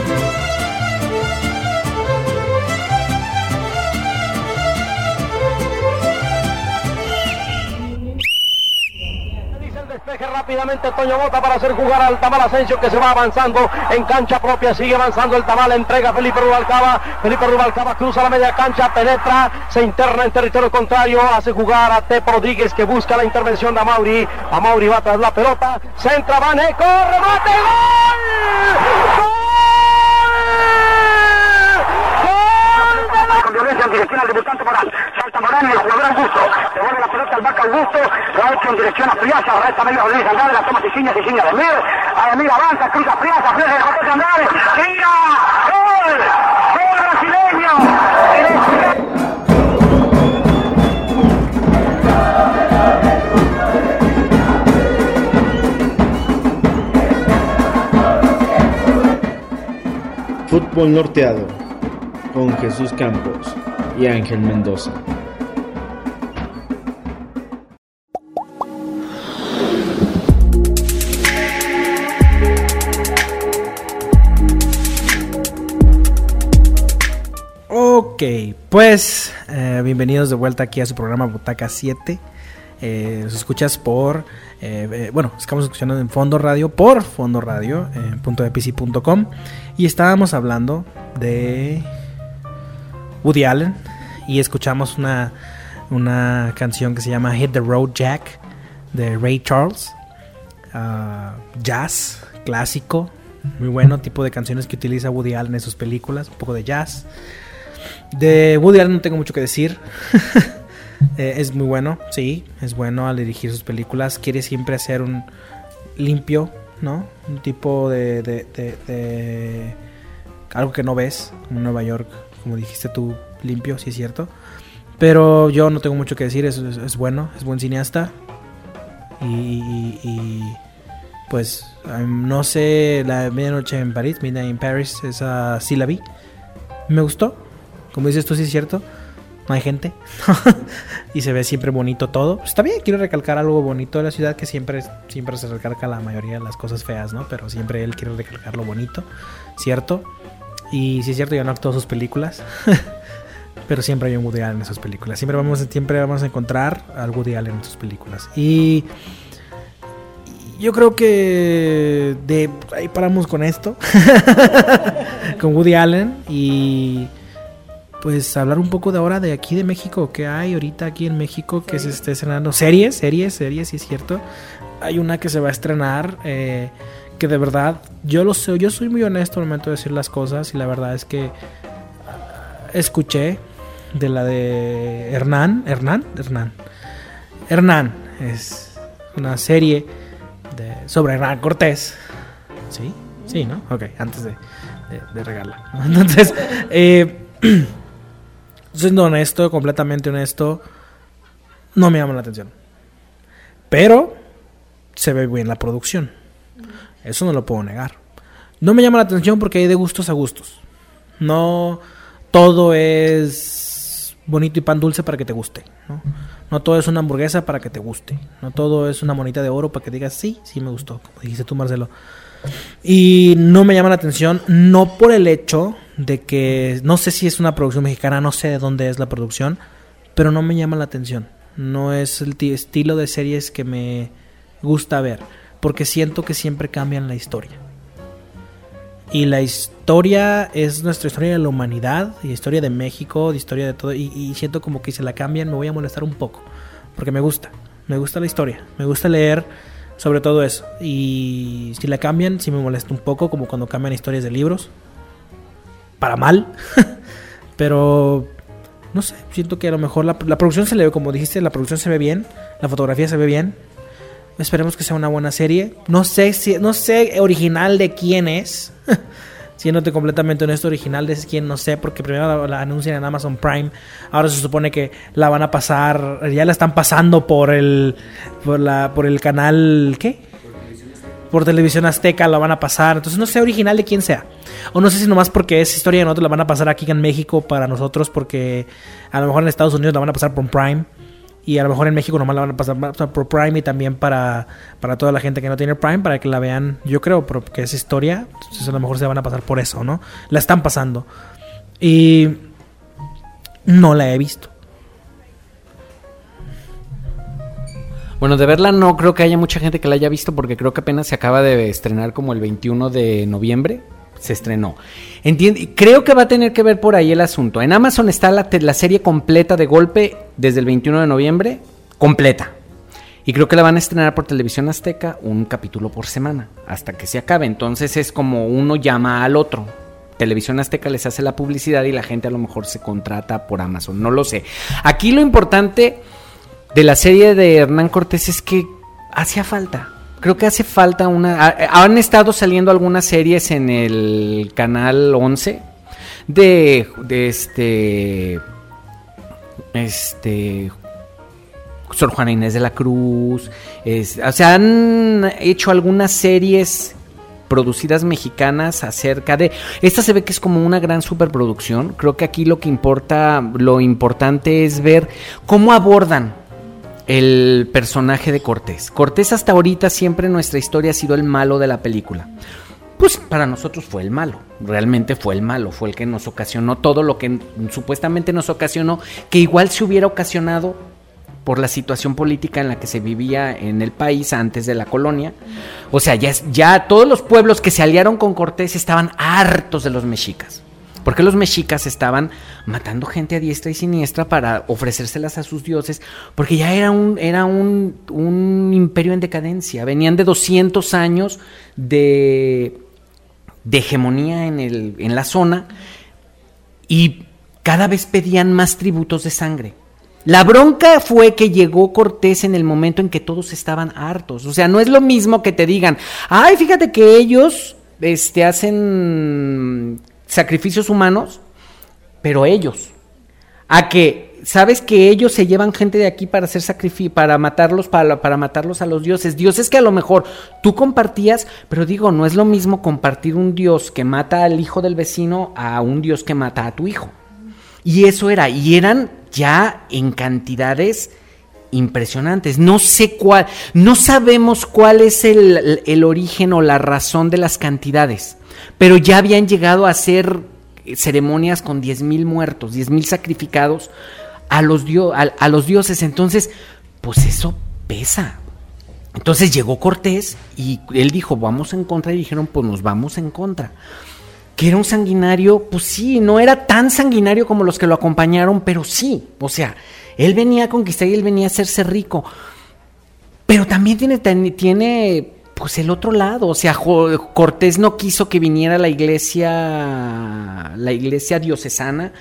Despeje rápidamente Toño Bota para hacer jugar al Tamal Asensio que se va avanzando en cancha propia, sigue avanzando el Tamal, entrega Felipe Rubalcaba, Felipe Rubalcaba cruza la media cancha, penetra, se interna en territorio contrario, hace jugar a Tepo Rodríguez que busca la intervención de Amauri, Amauri va tras la pelota, centra, Vaneco, remate, gol, con violencia en dirección al debutante Morán. Salta Morán y el jugador Augusto. Devuelve la pelota al Vaca Augusto. Lo ha hecho en dirección a Friasa. Resta medio Rodríguez Andrade. La toma Cicinha, Cicinha de Mir. A Mir avanza, cruza Friasa. Friasa de José Andrade. ¡Tira! ¡Gol! ¡Gol brasileño! Fútbol Norteado con Jesús Campos y Ángel Mendoza. Ok, pues eh, bienvenidos de vuelta aquí a su programa Butaca 7. Eh, escuchas por, eh, eh, bueno, estamos escuchando en Fondo Radio, por Fondo Radio, punto .epc.com y estábamos hablando de Woody Allen y escuchamos una, una canción que se llama Hit the Road Jack de Ray Charles, Ah, jazz clásico, muy bueno, tipo de canciones que utiliza Woody Allen en sus películas, un poco de jazz. De Woody Allen no tengo mucho que decir. Eh, es muy bueno, sí, es bueno al dirigir sus películas. Quiere siempre hacer un limpio, ¿no? Un tipo de, de- de- de- algo que no ves, como Nueva York, como dijiste tú, limpio, sí es cierto. Pero yo no tengo mucho que decir, es, es- es bueno, es buen cineasta. Y, y- y- Pues no sé, la medianoche en París, Midnight in Paris, esa sí la vi. Me gustó. Como dices tú, sí es cierto. No hay gente. y se ve siempre bonito todo. Está bien, quiero recalcar algo bonito de la ciudad que siempre, siempre se recalca la mayoría de las cosas feas, ¿no? Pero siempre él quiere recalcar lo bonito, ¿cierto? Y sí es cierto, ya no actúa sus películas. pero siempre hay un Woody Allen en sus películas. Siempre vamos, siempre vamos a encontrar al Woody Allen en sus películas. Y yo creo que de ahí paramos con esto. con Woody Allen. Y pues hablar un poco de ahora de aquí de México. que hay ahorita aquí en México que se esté estrenando? Series, series, series, sí es cierto. Hay una que se va a estrenar. eh, que de verdad, yo lo sé, yo soy muy honesto al momento de decir las cosas. Y la verdad es que escuché de la de Hernán. Hernán, Hernán. Hernán es una serie de, sobre Hernán Cortés. ¿Sí? Sí, ¿no? Ok, antes de, de, de regarla. Entonces, eh, siendo honesto, completamente honesto, no me llama la atención. Pero se ve bien la producción. Eso no lo puedo negar. No me llama la atención porque hay de gustos a gustos. No todo es bonito y pan dulce para que te guste. ¿no? Todo es una hamburguesa para que te guste. No todo es una monita de oro para que digas, sí, sí me gustó, como dijiste tú, Marcelo. Y no me llama la atención, no por el hecho de que, no sé si es una producción mexicana, no sé de dónde es la producción, pero no me llama la atención. No es el ti- estilo de series que me gusta ver, porque siento que siempre cambian la historia. Y la historia es nuestra historia de la humanidad, y historia de México, de historia de todo. Y, y siento como que si la cambian me voy a molestar un poco. Porque me gusta. Me gusta la historia. Me gusta leer sobre todo eso. Y si la cambian, sí me molesta un poco, como cuando cambian historias de libros. Para mal. Pero no sé, siento que a lo mejor la, la producción se le ve, como dijiste, la producción se ve bien, la fotografía se ve bien. Esperemos que sea una buena serie. No sé si, no sé original de quién es. Siéndote completamente honesto, original de quién no sé, porque primero la, anuncian en Amazon Prime. Ahora se supone que la van a pasar, ya la están pasando por el, por la, por el canal, ¿qué? Por televisión azteca la van a pasar. Entonces no sé original de quién sea. O no sé si nomás porque es historia de nosotros la van a pasar aquí en México para nosotros, porque a lo mejor en Estados Unidos la van a pasar por Prime. Y a lo mejor en México nomás la van a pasar por Prime y también para, para toda la gente que no tiene Prime, para que la vean, yo creo, porque es historia. Entonces a lo mejor se van a pasar por eso, ¿no? La están pasando. Y no la he visto. Bueno, de verla no creo que haya mucha gente que la haya visto porque creo que apenas se acaba de estrenar como el 21 de noviembre. Se estrenó. Entiende, creo que va a tener que ver por ahí el asunto. En Amazon está la, la serie completa de golpe desde el 21 de noviembre, completa. Y creo que la van a estrenar por televisión azteca un capítulo por semana hasta que se acabe. Entonces es como uno llama al otro. Televisión Azteca les hace la publicidad y la gente a lo mejor se contrata por Amazon. No lo sé. Aquí lo importante de la serie de Hernán Cortés es que hacía falta. Creo que hace falta una... ha- Han estado saliendo algunas series en el canal 11 de, de este... Este... Sor Juana Inés de la Cruz. es- o sea, han hecho algunas series producidas mexicanas acerca de esta se ve que es como una gran superproducción creo que aquí lo que importa lo importante es ver cómo abordan el personaje de Cortés. Cortés hasta ahorita siempre en nuestra historia ha sido el malo de la película. Pues para nosotros fue el malo, realmente fue el malo, fue el que nos ocasionó todo lo que supuestamente nos ocasionó, que igual se hubiera ocasionado por la situación política en la que se vivía en el país antes de la colonia. O sea, ya, todos los pueblos que se aliaron con Cortés estaban hartos de los mexicas. Porque los mexicas estaban matando gente a diestra y siniestra para ofrecérselas a sus dioses, porque ya era un, era un, un imperio en decadencia. Venían de 200 años de, de hegemonía en, el, en la zona y cada vez pedían más tributos de sangre. La bronca fue que llegó Cortés en el momento en que todos estaban hartos. O sea, no es lo mismo que te digan, ay, fíjate que ellos este, hacen sacrificios humanos, pero ellos. A que sabes que ellos se llevan gente de aquí para hacer sacrificio, para matarlos, para, para matarlos a los dioses. Dioses que a lo mejor tú compartías, pero digo, no es lo mismo compartir un dios que mata al hijo del vecino a un dios que mata a tu hijo. Y eso era, y eran ya en cantidades impresionantes. No sé cuál, no sabemos cuál es el, el origen o la razón de las cantidades, pero ya habían llegado a hacer ceremonias con 10.000 muertos, 10.000 sacrificados a los, a, los dioses. Entonces, pues eso pesa. Entonces llegó Cortés y él dijo, vamos en contra, y dijeron, pues nos vamos en contra. Que era un sanguinario, pues sí, no era tan sanguinario como los que lo acompañaron, pero sí, o sea, él venía a conquistar y él venía a hacerse rico. Pero también tiene, tiene pues el otro lado, o sea, Cortés no quiso que viniera la iglesia, la iglesia diocesana,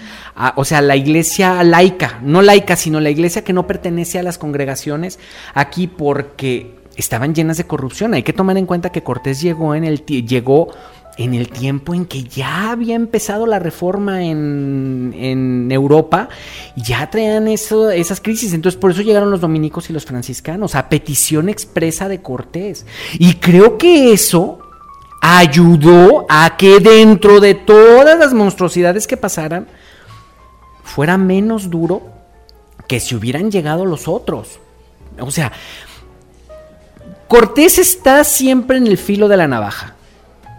o sea, la iglesia laica, no laica, sino la iglesia que no pertenece a las congregaciones aquí porque estaban llenas de corrupción. Hay que tomar en cuenta que Cortés llegó en el llegó en el tiempo en que ya había empezado la reforma en, Europa, ya traían esas crisis. Entonces, por eso llegaron los dominicos y los franciscanos, a petición expresa de Cortés. Y creo que eso ayudó a que dentro de todas las monstruosidades que pasaran, fuera menos duro que si hubieran llegado los otros. O sea, Cortés está siempre en el filo de la navaja.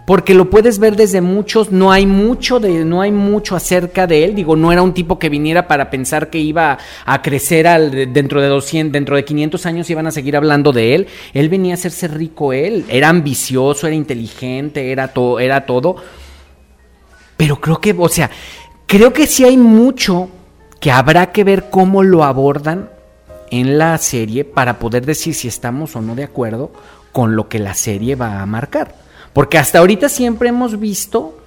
Porque lo puedes ver desde muchos, no hay mucho de, no hay mucho acerca de él. Digo, no era un tipo que viniera para pensar que iba a crecer al, dentro de 200, dentro de 500 años iban a seguir hablando de él. Él venía a hacerse rico él, era ambicioso, era inteligente, era era todo. Pero creo que, o sea, creo que sí hay mucho que habrá que ver cómo lo abordan en la serie para poder decir si estamos o no de acuerdo con lo que la serie va a marcar. Porque hasta ahorita siempre hemos visto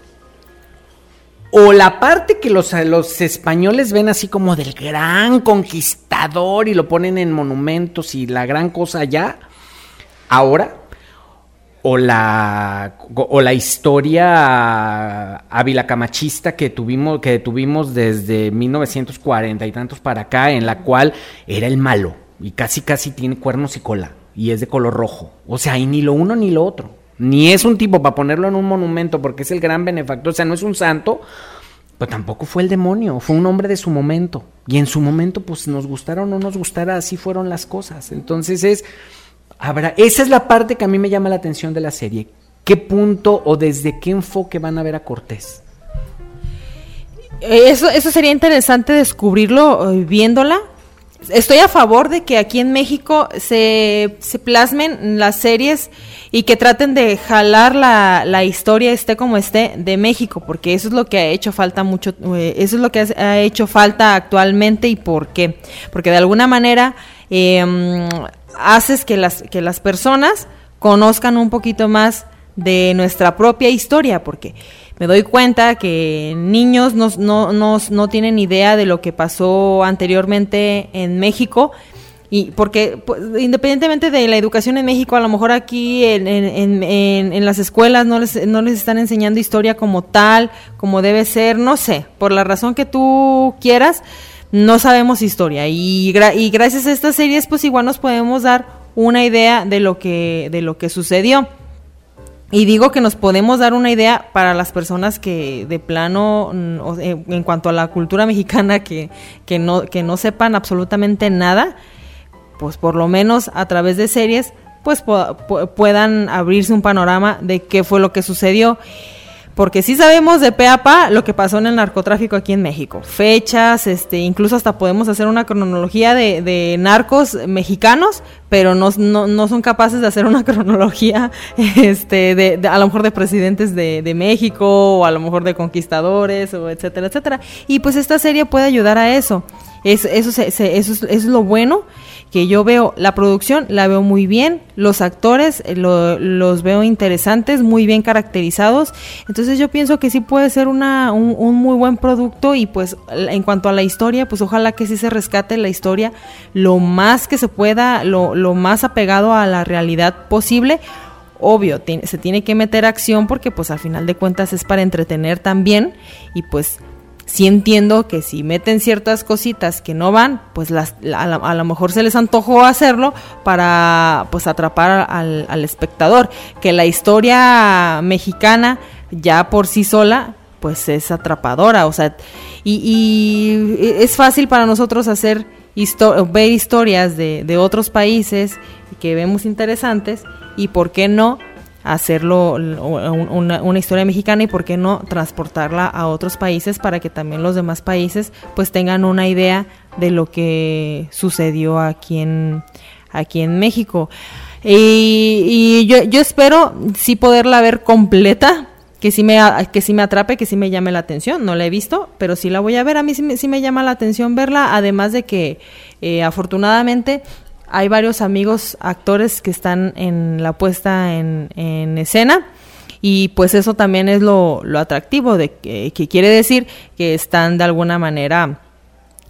o la parte que los, españoles ven así como del gran conquistador y lo ponen en monumentos y la gran cosa allá, ahora, o la, o la historia ávila camachista que tuvimos, que tuvimos desde 1940 y tantos para acá, en la cual era el malo y casi casi tiene cuernos y cola y es de color rojo. O sea, y ni lo uno ni lo otro. Ni es un tipo para ponerlo en un monumento porque es el gran benefactor, o sea, no es un santo, pero tampoco fue el demonio, fue un hombre de su momento. Y en su momento, pues nos gustara o no nos gustara, así fueron las cosas. Entonces es, habrá, esa es la parte que a mí me llama la atención de la serie. ¿Qué punto o desde qué enfoque van a ver a Cortés? Eso, eso sería interesante descubrirlo eh, viéndola. Estoy a favor de que aquí en México se, se plasmen las series y que traten de jalar la, la historia esté como esté de México, porque eso es lo que ha hecho falta mucho, eh, eso es lo que ha, hecho falta actualmente y por qué. Porque de alguna manera mm, haces que las, que las personas conozcan un poquito más de nuestra propia historia, porque me doy cuenta que niños no, no, no, no tienen idea de lo que pasó anteriormente en México. Y porque pues, independientemente de la educación en México, a lo mejor aquí en, en, en, en- las escuelas no les, no les están enseñando historia como tal, como debe ser, no sé, por la razón que tú quieras, no sabemos historia. Y, gra- y gracias a estas series, pues igual nos podemos dar una idea de lo que, de lo que sucedió. Y digo que nos podemos dar una idea para las personas que de plano, mm, en cuanto a la cultura mexicana, que, que, no, que no sepan absolutamente nada, pues por lo menos a través de series, pues pu- pu- puedan abrirse un panorama de qué fue lo que sucedió. Porque sí sabemos de pe a pa lo que pasó en el narcotráfico aquí en México. Fechas, este, incluso hasta podemos hacer una cronología de, de narcos mexicanos, pero no, no, no son capaces de hacer una cronología, este, de, a lo mejor de presidentes de, de México, o a lo mejor de conquistadores, o etcétera, etcétera. Y pues esta serie puede ayudar a eso. Es, eso, se- se- eso, es, eso es lo bueno que yo veo la producción, la veo muy bien, los actores eh, lo- los veo interesantes, muy bien caracterizados, entonces yo pienso que sí puede ser una, un, un muy buen producto y pues en cuanto a la historia, pues ojalá que sí se rescate la historia lo más que se pueda, lo, lo más apegado a la realidad posible. Obvio, se tiene que meter acción porque pues al final de cuentas es para entretener también y pues sí entiendo que si meten ciertas cositas que no van, pues las, a, la- a lo mejor se les antojó hacerlo para pues atrapar al, al espectador. Que la historia mexicana ya por sí sola pues es atrapadora, o sea, y, y es fácil para nosotros hacer ver historias de, de otros países que vemos interesantes y por qué no hacerlo una, una historia mexicana y por qué no transportarla a otros países para que también los demás países pues tengan una idea de lo que sucedió aquí en aquí en México y, yo, yo espero sí poderla ver completa que sí me que sí me atrape que sí me llame la atención. No la he visto pero sí la voy a ver. A mí sí me, sí me llama la atención verla además de que eh, afortunadamente hay varios amigos actores que están en la puesta en, en escena y pues eso también es lo, lo atractivo de que, que quiere decir que están de alguna manera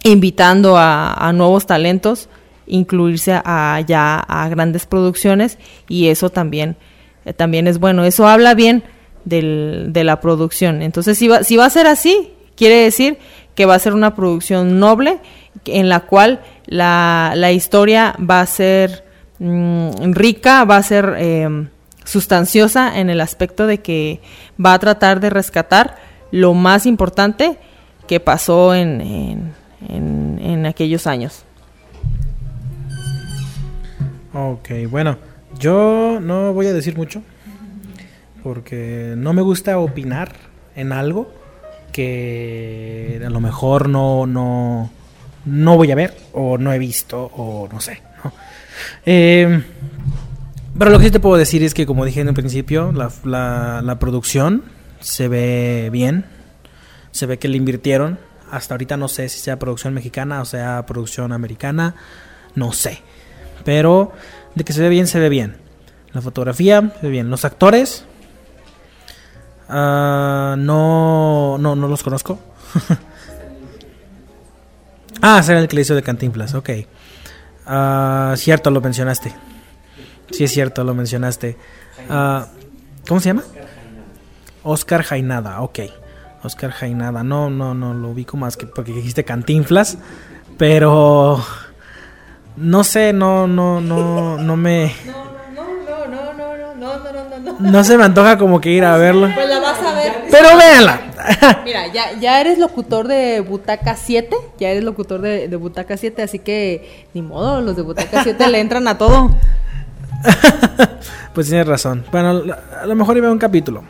invitando a, a nuevos talentos incluirse a ya a grandes producciones y eso también eh, también es bueno. Eso habla bien del- de la producción. Entonces si va, si va a ser así quiere decir que va a ser una producción noble en la cual la, la historia va a ser mm, rica va a ser eh, sustanciosa en el aspecto de que va a tratar de rescatar lo más importante que pasó en, en, en- en aquellos años. Ok, bueno, yo no voy a decir mucho porque no me gusta opinar en algo que a lo mejor no, no, no voy a ver o no he visto o no sé. Eh, pero lo que sí te puedo decir es que como dije en el principio, la, la- la producción se ve bien, se ve que le invirtieron. Hasta ahorita no sé si sea producción mexicana o sea producción americana, no sé. Pero de que se ve bien, se ve bien. La fotografía, se ve bien. Los actores, ah, no, no, no los conozco. Ah, ese era el que le hizo de Cantinflas, ok. Uh, cierto, lo mencionaste. Sí, es cierto, lo mencionaste. ¿Cómo se llama? Oscar Jainada, ok. Oscar Jainada, no, no, no, lo ubico más que porque dijiste Cantinflas, pero no sé, no, no, no, no me... No no, no, no, no, no, no. No se me antoja como que ir a verlo. Pues la vas a ver. Pero véanla, Mira, ya, ya eres locutor de Butaca 7, ya eres locutor de, de Butaca 7, así que ni modo, los de Butaca 7 le entran a todo. Pues tienes razón. Bueno, a lo mejor iba a un capítulo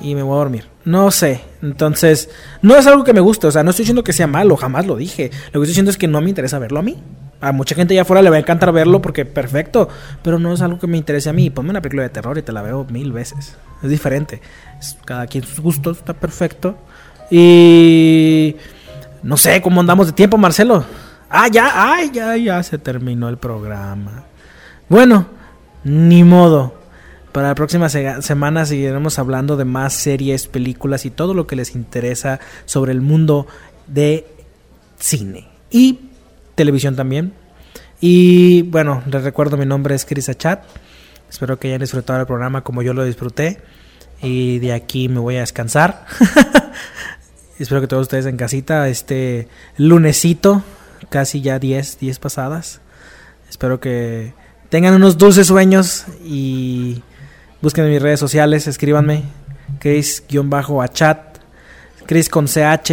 y me voy a dormir. No sé. Entonces, no es algo que me guste. O sea, no estoy diciendo que sea malo, jamás lo dije. Lo que estoy diciendo es que no me interesa verlo a mí. A mucha gente allá afuera le va a encantar verlo porque perfecto. Pero no es algo que me interese a mí. Ponme una película de terror y te la veo mil veces. Es diferente. Cada quien sus gustos, está perfecto. Y. No sé cómo andamos de tiempo, Marcelo. Ah, ya, ay, ya, ya se terminó el programa. Bueno, ni modo. Para la próxima se- semana seguiremos hablando de más series, películas y todo lo que les interesa sobre el mundo de cine y televisión también. Y bueno, les recuerdo mi nombre es Chris Achat. Espero que hayan disfrutado el programa como yo lo disfruté. Y de aquí me voy a descansar. Espero que todos ustedes en casita este lunesito, casi ya 10, 10 pasadas. Espero que tengan unos dulces sueños y busquen en mis redes sociales, escríbanme, Chris-achat, Chris con CH,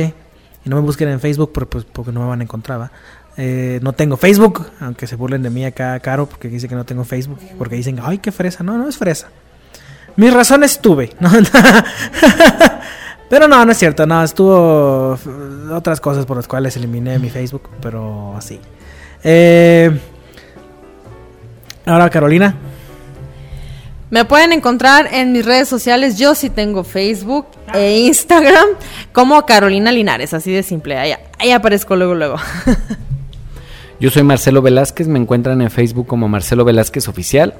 y no me busquen en Facebook por- pues, porque no me van a encontrar. ¿va? Eh, no tengo Facebook, aunque se burlen de mí acá, Caro, porque dice que no tengo Facebook, porque dicen, ay, qué fresa. No, no es fresa. Mis razones tuve, ¿no? pero no, no es cierto, no, estuvo otras cosas por las cuales eliminé mi Facebook, pero así. Eh, ahora, Carolina. Me pueden encontrar en mis redes sociales, yo sí tengo Facebook e Instagram, como Carolina Linares, así de simple, ahí, ahí aparezco luego, luego. Yo soy Marcelo Velázquez, me encuentran en Facebook como Marcelo Velázquez Oficial.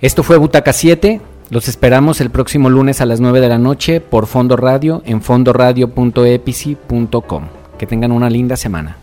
Esto fue Butaca 7. Los esperamos el próximo lunes a las 9 de la noche por Fondo Radio en fondoradio.epici.com. Que tengan una linda semana.